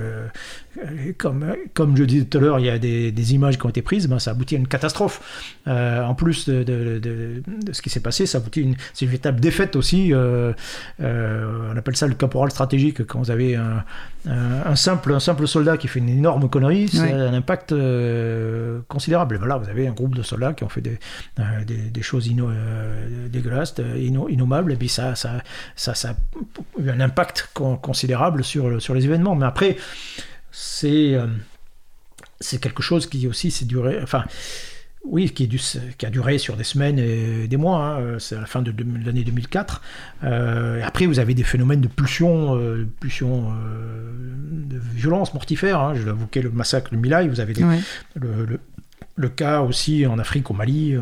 comme, comme je disais tout à l'heure, il y a des, des images qui ont été prises, ben, ça aboutit à une catastrophe. Euh, en plus de, de- de- de ce qui s'est passé, ça aboutit à une, véritable défaite aussi. euh, euh, on appelle ça le caporal stratégique quand vous avez un, un- un simple, un simple soldat qui fait une énorme connerie, c'est Ouais. un impact considérable. Voilà, vous avez un groupe de soldats qui ont fait des, des, des choses dégueulasses, inno- innommables, et puis ça, ça, ça, ça a eu un impact con- considérable sur, sur les événements. Mais après, c'est euh, c'est quelque chose qui aussi s'est duré. Enfin, oui, qui, est du- qui a duré sur des semaines et des mois. hein. C'est à la fin de l'année 2004. Euh, après, vous avez des phénomènes de pulsion, euh, pulsion euh, de violence mortifère. hein. Je évoqué le massacre de Milai. Vous avez des, Ouais. le, le- le cas aussi en Afrique, au Mali, euh,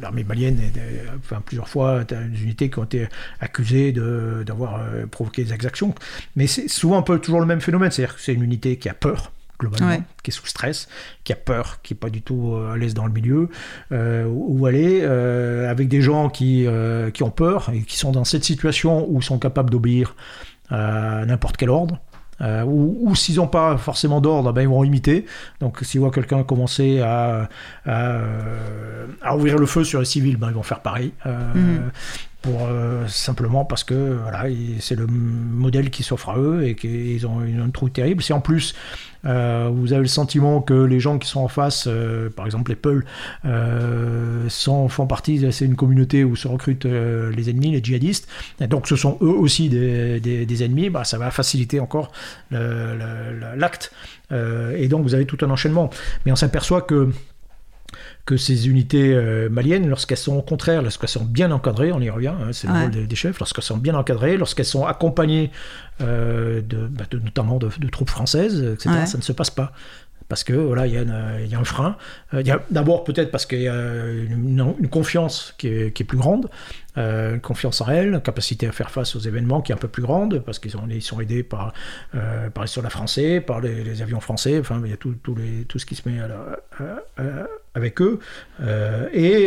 l'armée malienne, est, euh, enfin, plusieurs fois, des unités qui ont été accusées d'avoir euh, provoqué des exactions. Mais c'est souvent un peu toujours le même phénomène, c'est-à-dire que c'est une unité qui a peur globalement, Ouais. qui est sous stress, qui a peur, qui est pas du tout euh, à l'aise dans le milieu, euh, où où aller euh, avec des gens qui, euh, qui ont peur et qui sont dans cette situation où ils sont capables d'obéir à n'importe quel ordre. Euh, ou, s'ils n'ont pas forcément d'ordre, ben, ils vont imiter. Donc s'ils voient quelqu'un commencer à ouvrir le feu sur les civils, ben, ils vont faire pareil. Euh, Mhm. Euh, simplement parce que voilà, il- c'est le modèle qui s'offre à eux et qu'ils ont une, une trouille terrible. Si en plus euh, vous avez le sentiment que les gens qui sont en face, euh, par exemple les Peuls, sont, font partie, c'est une communauté où se recrutent les ennemis, les djihadistes, et donc ce sont eux aussi des, des- ennemis, bah, ça va faciliter encore l'acte. Et donc vous avez tout un enchaînement. Mais on s'aperçoit que que ces unités euh, maliennes, lorsqu'elles sont au contraire, lorsqu'elles sont bien encadrées, on y revient, hein, c'est le Ouais. rôle des, des chefs, lorsqu'elles sont bien encadrées, lorsqu'elles sont accompagnées euh, de, bah, de- notamment de, de troupes françaises, etc., Ouais. ça ne se passe pas. Parce que voilà, il y, a un frein. Euh, D'abord peut-être parce qu'il y a une, confiance qui est, plus grande, euh, une confiance en elle, une capacité à faire face aux événements qui est un peu plus grande, parce qu'ils sont, aidés par, euh, par les soldats français, par les, avions français, enfin il y a tout, ce qui se met avec eux. Et,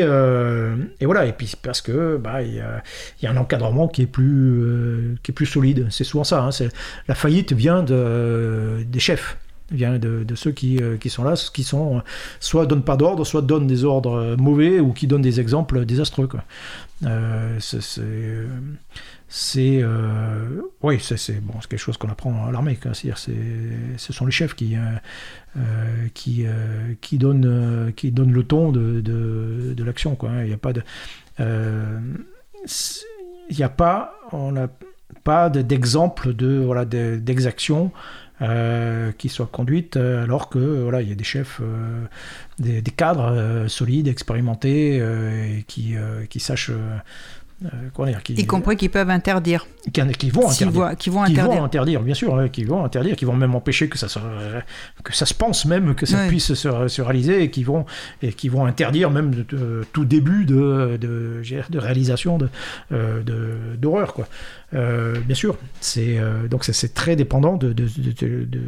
voilà, et puis parce que bah, y, a, un encadrement qui est plus, solide. C'est souvent ça. hein, la faillite vient de, des chefs. Vient de, ceux qui, euh, qui sont là, qui sont soit donnent pas d'ordre, soit donnent des ordres euh, mauvais ou qui donnent des exemples désastreux. Euh, c'est, oui, c'est, bon, quelque chose qu'on apprend à l'armée. C'est-à-dire, c'est, ce sont les chefs qui, qui, qui donnent, qui donnent le ton de, de, l'action. Hein. Il n'y a pas de, il n'y a pas, on n'a pas de- d'exemple de voilà de- d'exactions euh, qui soient conduites euh, alors que voilà il y a des chefs, euh, des, cadres euh, solides, expérimentés euh, et qui euh, qui sachent euh, qui, Y compris qu'ils peuvent interdire. qui, qui vont interdire voient- Qui vont qui interdire. vont interdire, bien sûr, qui vont interdire, qui vont même empêcher que ça se, que ça se pense même, que ça puisse se, se réaliser, et qui vont, et qui vont interdire même de- de- tout début de, de, de réalisation de, euh, d'horreur, quoi. Euh, bien sûr, c'est euh, donc c'est- très dépendant de, de- de- de- de-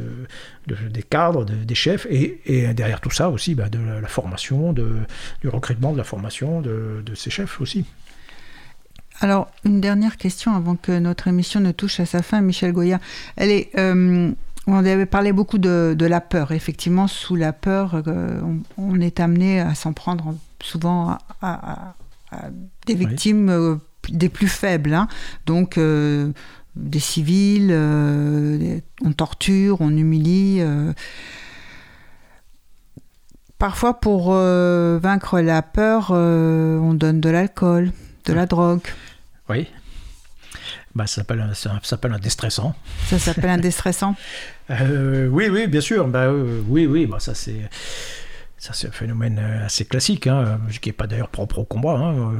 de- des cadres, de- des chefs, et, et derrière tout ça aussi, bah, de la, la formation, du recrutement, de la formation de ces chefs aussi. Alors, une dernière question avant que notre émission ne touche à sa fin, Michel Goya. Elle est. euh, on avait parlé beaucoup de, de la peur. Effectivement, sous la peur, euh, on, on est amené à s'en prendre souvent à, à- à- à des Oui. victimes euh, des plus faibles. hein. Donc, des civils, on torture, on humilie. Parfois, pour euh, vaincre la peur, euh, on donne de l'alcool, de la drogue. Oui. Bah, ça s'appelle un- ça s'appelle un déstressant. Ça s'appelle un déstressant. Euh, oui, oui, bien sûr. Bah, euh, oui, oui, bah, ça c'est ça c'est un phénomène euh, assez classique, hein, qui n'est pas d'ailleurs propre au combat. hein,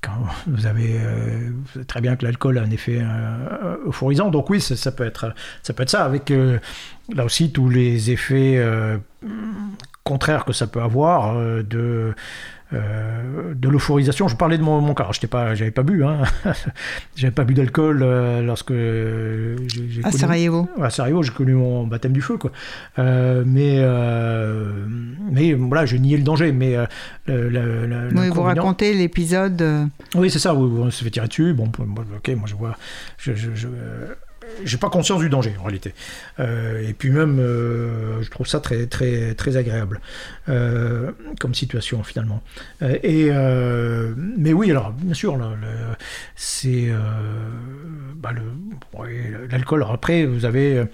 quand vous avez, euh, vous savez très bien que l'alcool a un effet euh, euphorisant, donc oui, ça, ça peut être ça peut être ça avec euh, là aussi tous les effets contraires que ça peut avoir de euh, de l'euphorisation. Je parlais de mon, mon cas. J'étais pas, j'avais pas bu. Hein. j'avais pas bu d'alcool euh, lorsque j'ai j'ai À connu- Sarajevo. à Sarajevo, j'ai connu mon baptême du feu, quoi. Euh, mais, euh, mais voilà, je niais le danger. Mais euh, Oui, vous racontez l'épisode. euh, Oui, c'est ça. où on se fait tirer dessus. Bon, ok, moi je vois, je, je, je, euh, j'ai pas conscience du danger en réalité. Euh, et puis même, euh, je trouve ça très, très, très agréable euh, comme situation finalement. Et mais oui, alors bien sûr, c'est bah, l'alcool. Après, vous avez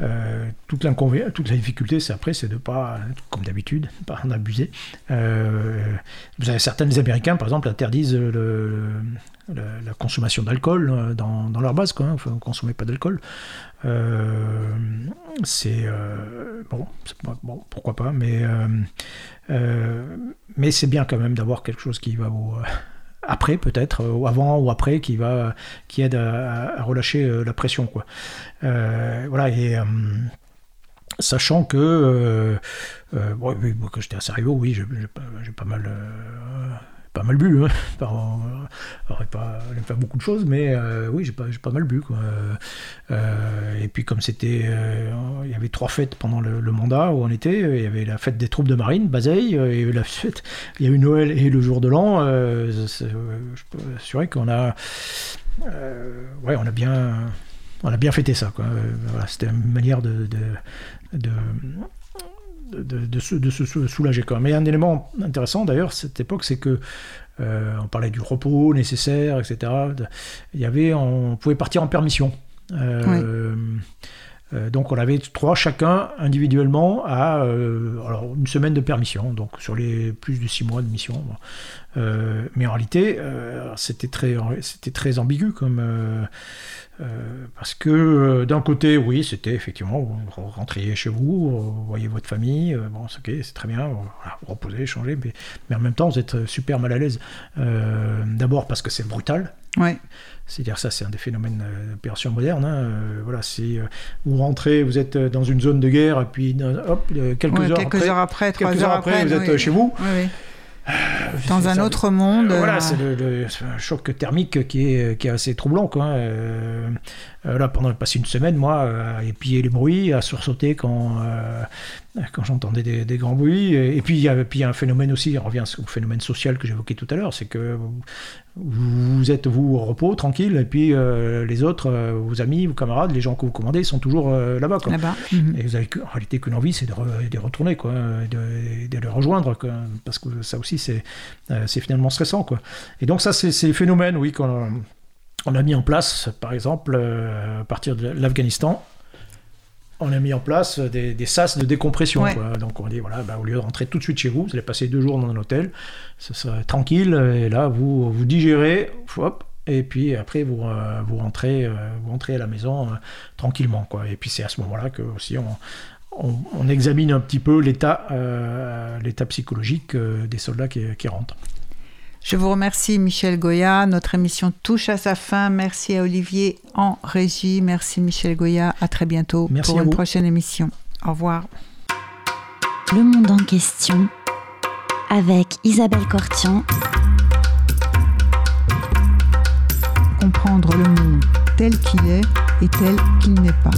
euh, toute, toute la difficulté, c'est après, c'est de pas, comme d'habitude, pas en abuser. Euh, vous avez certains Américains, par exemple, interdisent le- la consommation d'alcool euh, dans, dans leur base, quoi. hein. Vous consommez pas d'alcool. C'est bon, pourquoi pas, mais mais c'est bien quand même d'avoir quelque chose qui va au après peut-être, ou avant ou après, qui va qui aide à, relâcher euh, la pression, quoi. Euh, voilà et euh, sachant que euh, euh, bon, quand j'étais à Sarajevo, oui, j'ai pas, mal euh, pas mal bu, hein. Alors, pas, pas beaucoup de choses, mais euh, oui, j'ai pas, pas mal bu. Quoi. Euh, et puis comme c'était, euh, il y avait trois fêtes pendant le, mandat où on était, il y avait la fête des troupes de marine, Bazeille, et la fête, il y a eu Noël et le jour de l'an. je peux assurer qu'on a, ouais, on a bien, on a bien fêté ça. Voilà, c'était une manière de de, de se, de se sou- soulager quand même. Mais un élément intéressant d'ailleurs cette époque, c'est que euh, on parlait du repos nécessaire, etc. Il y avait, on pouvait partir en permission. Euh, euh, donc on avait trois chacun individuellement à alors une semaine de permission, donc sur les plus de six mois de mission. Euh, mais en réalité, euh, c'était très, c'était très ambigu comme euh, parce que d'un côté, oui, c'était effectivement vous rentriez chez vous, vous voyez votre famille, bon, c'est ok, c'est très bien, voilà, vous reposez, changez, mais, mais en même temps, vous êtes super mal à l'aise. D'abord parce que c'est brutal. Ouais. C'est-à-dire ça, c'est un des phénomènes d'opération moderne. hein. Voilà, si vous rentrez, vous êtes dans une zone de guerre, et puis hop, quelques, Ouais, heures, quelques après, heures après, quelques heures heures après, vous êtes oui. chez vous. Oui, oui. Dans un ça- autre monde. Euh, voilà, euh, c'est le, choc thermique qui est, qui est assez troublant. Quoi. Euh, euh, là, pendant passer une semaine, moi, euh, à épier les bruits, à sursauter quand, euh, quand j'entendais des, des grands bruits. Et, et puis, il y a, un phénomène aussi, on revient au phénomène social que j'évoquais tout à l'heure, c'est que vous, êtes, vous, au repos, tranquille, et puis euh, les autres, euh, vos amis, vos camarades, les gens que vous commandez, sont toujours euh, là-bas. quoi. Là-bas. Mhm. Et vous avez en réalité qu'une envie, c'est de, re- de retourner, quoi, de, de les rejoindre, quoi, parce que ça aussi, c'est finalement stressant. Quoi. Et donc ça, c'est phénomène, oui, qu'on on a mis en place, par exemple, euh, à partir de l'Afghanistan, on a mis en place des, des sas de décompression. Ouais. quoi. Donc on dit, voilà, bah, au lieu de rentrer tout de suite chez vous, vous allez passer deux jours dans un hôtel, ce sera tranquille, et là, vous, vous digérez, hop, et puis après, vous, euh, vous, rentrez, euh, vous rentrez à la maison tranquillement. Quoi. Et puis c'est à ce moment-là que aussi on, on, on examine un petit peu l'état l'état psychologique des soldats qui, qui rentrent. Je vous remercie, Michel Goya. Notre émission touche à sa fin. Merci à Olivier en régie. Merci, Michel Goya. À très bientôt Merci pour une vous. prochaine émission. Au revoir. Le monde en question avec Isabelle Cortian Comprendre le monde tel qu'il est et tel qu'il n'est pas.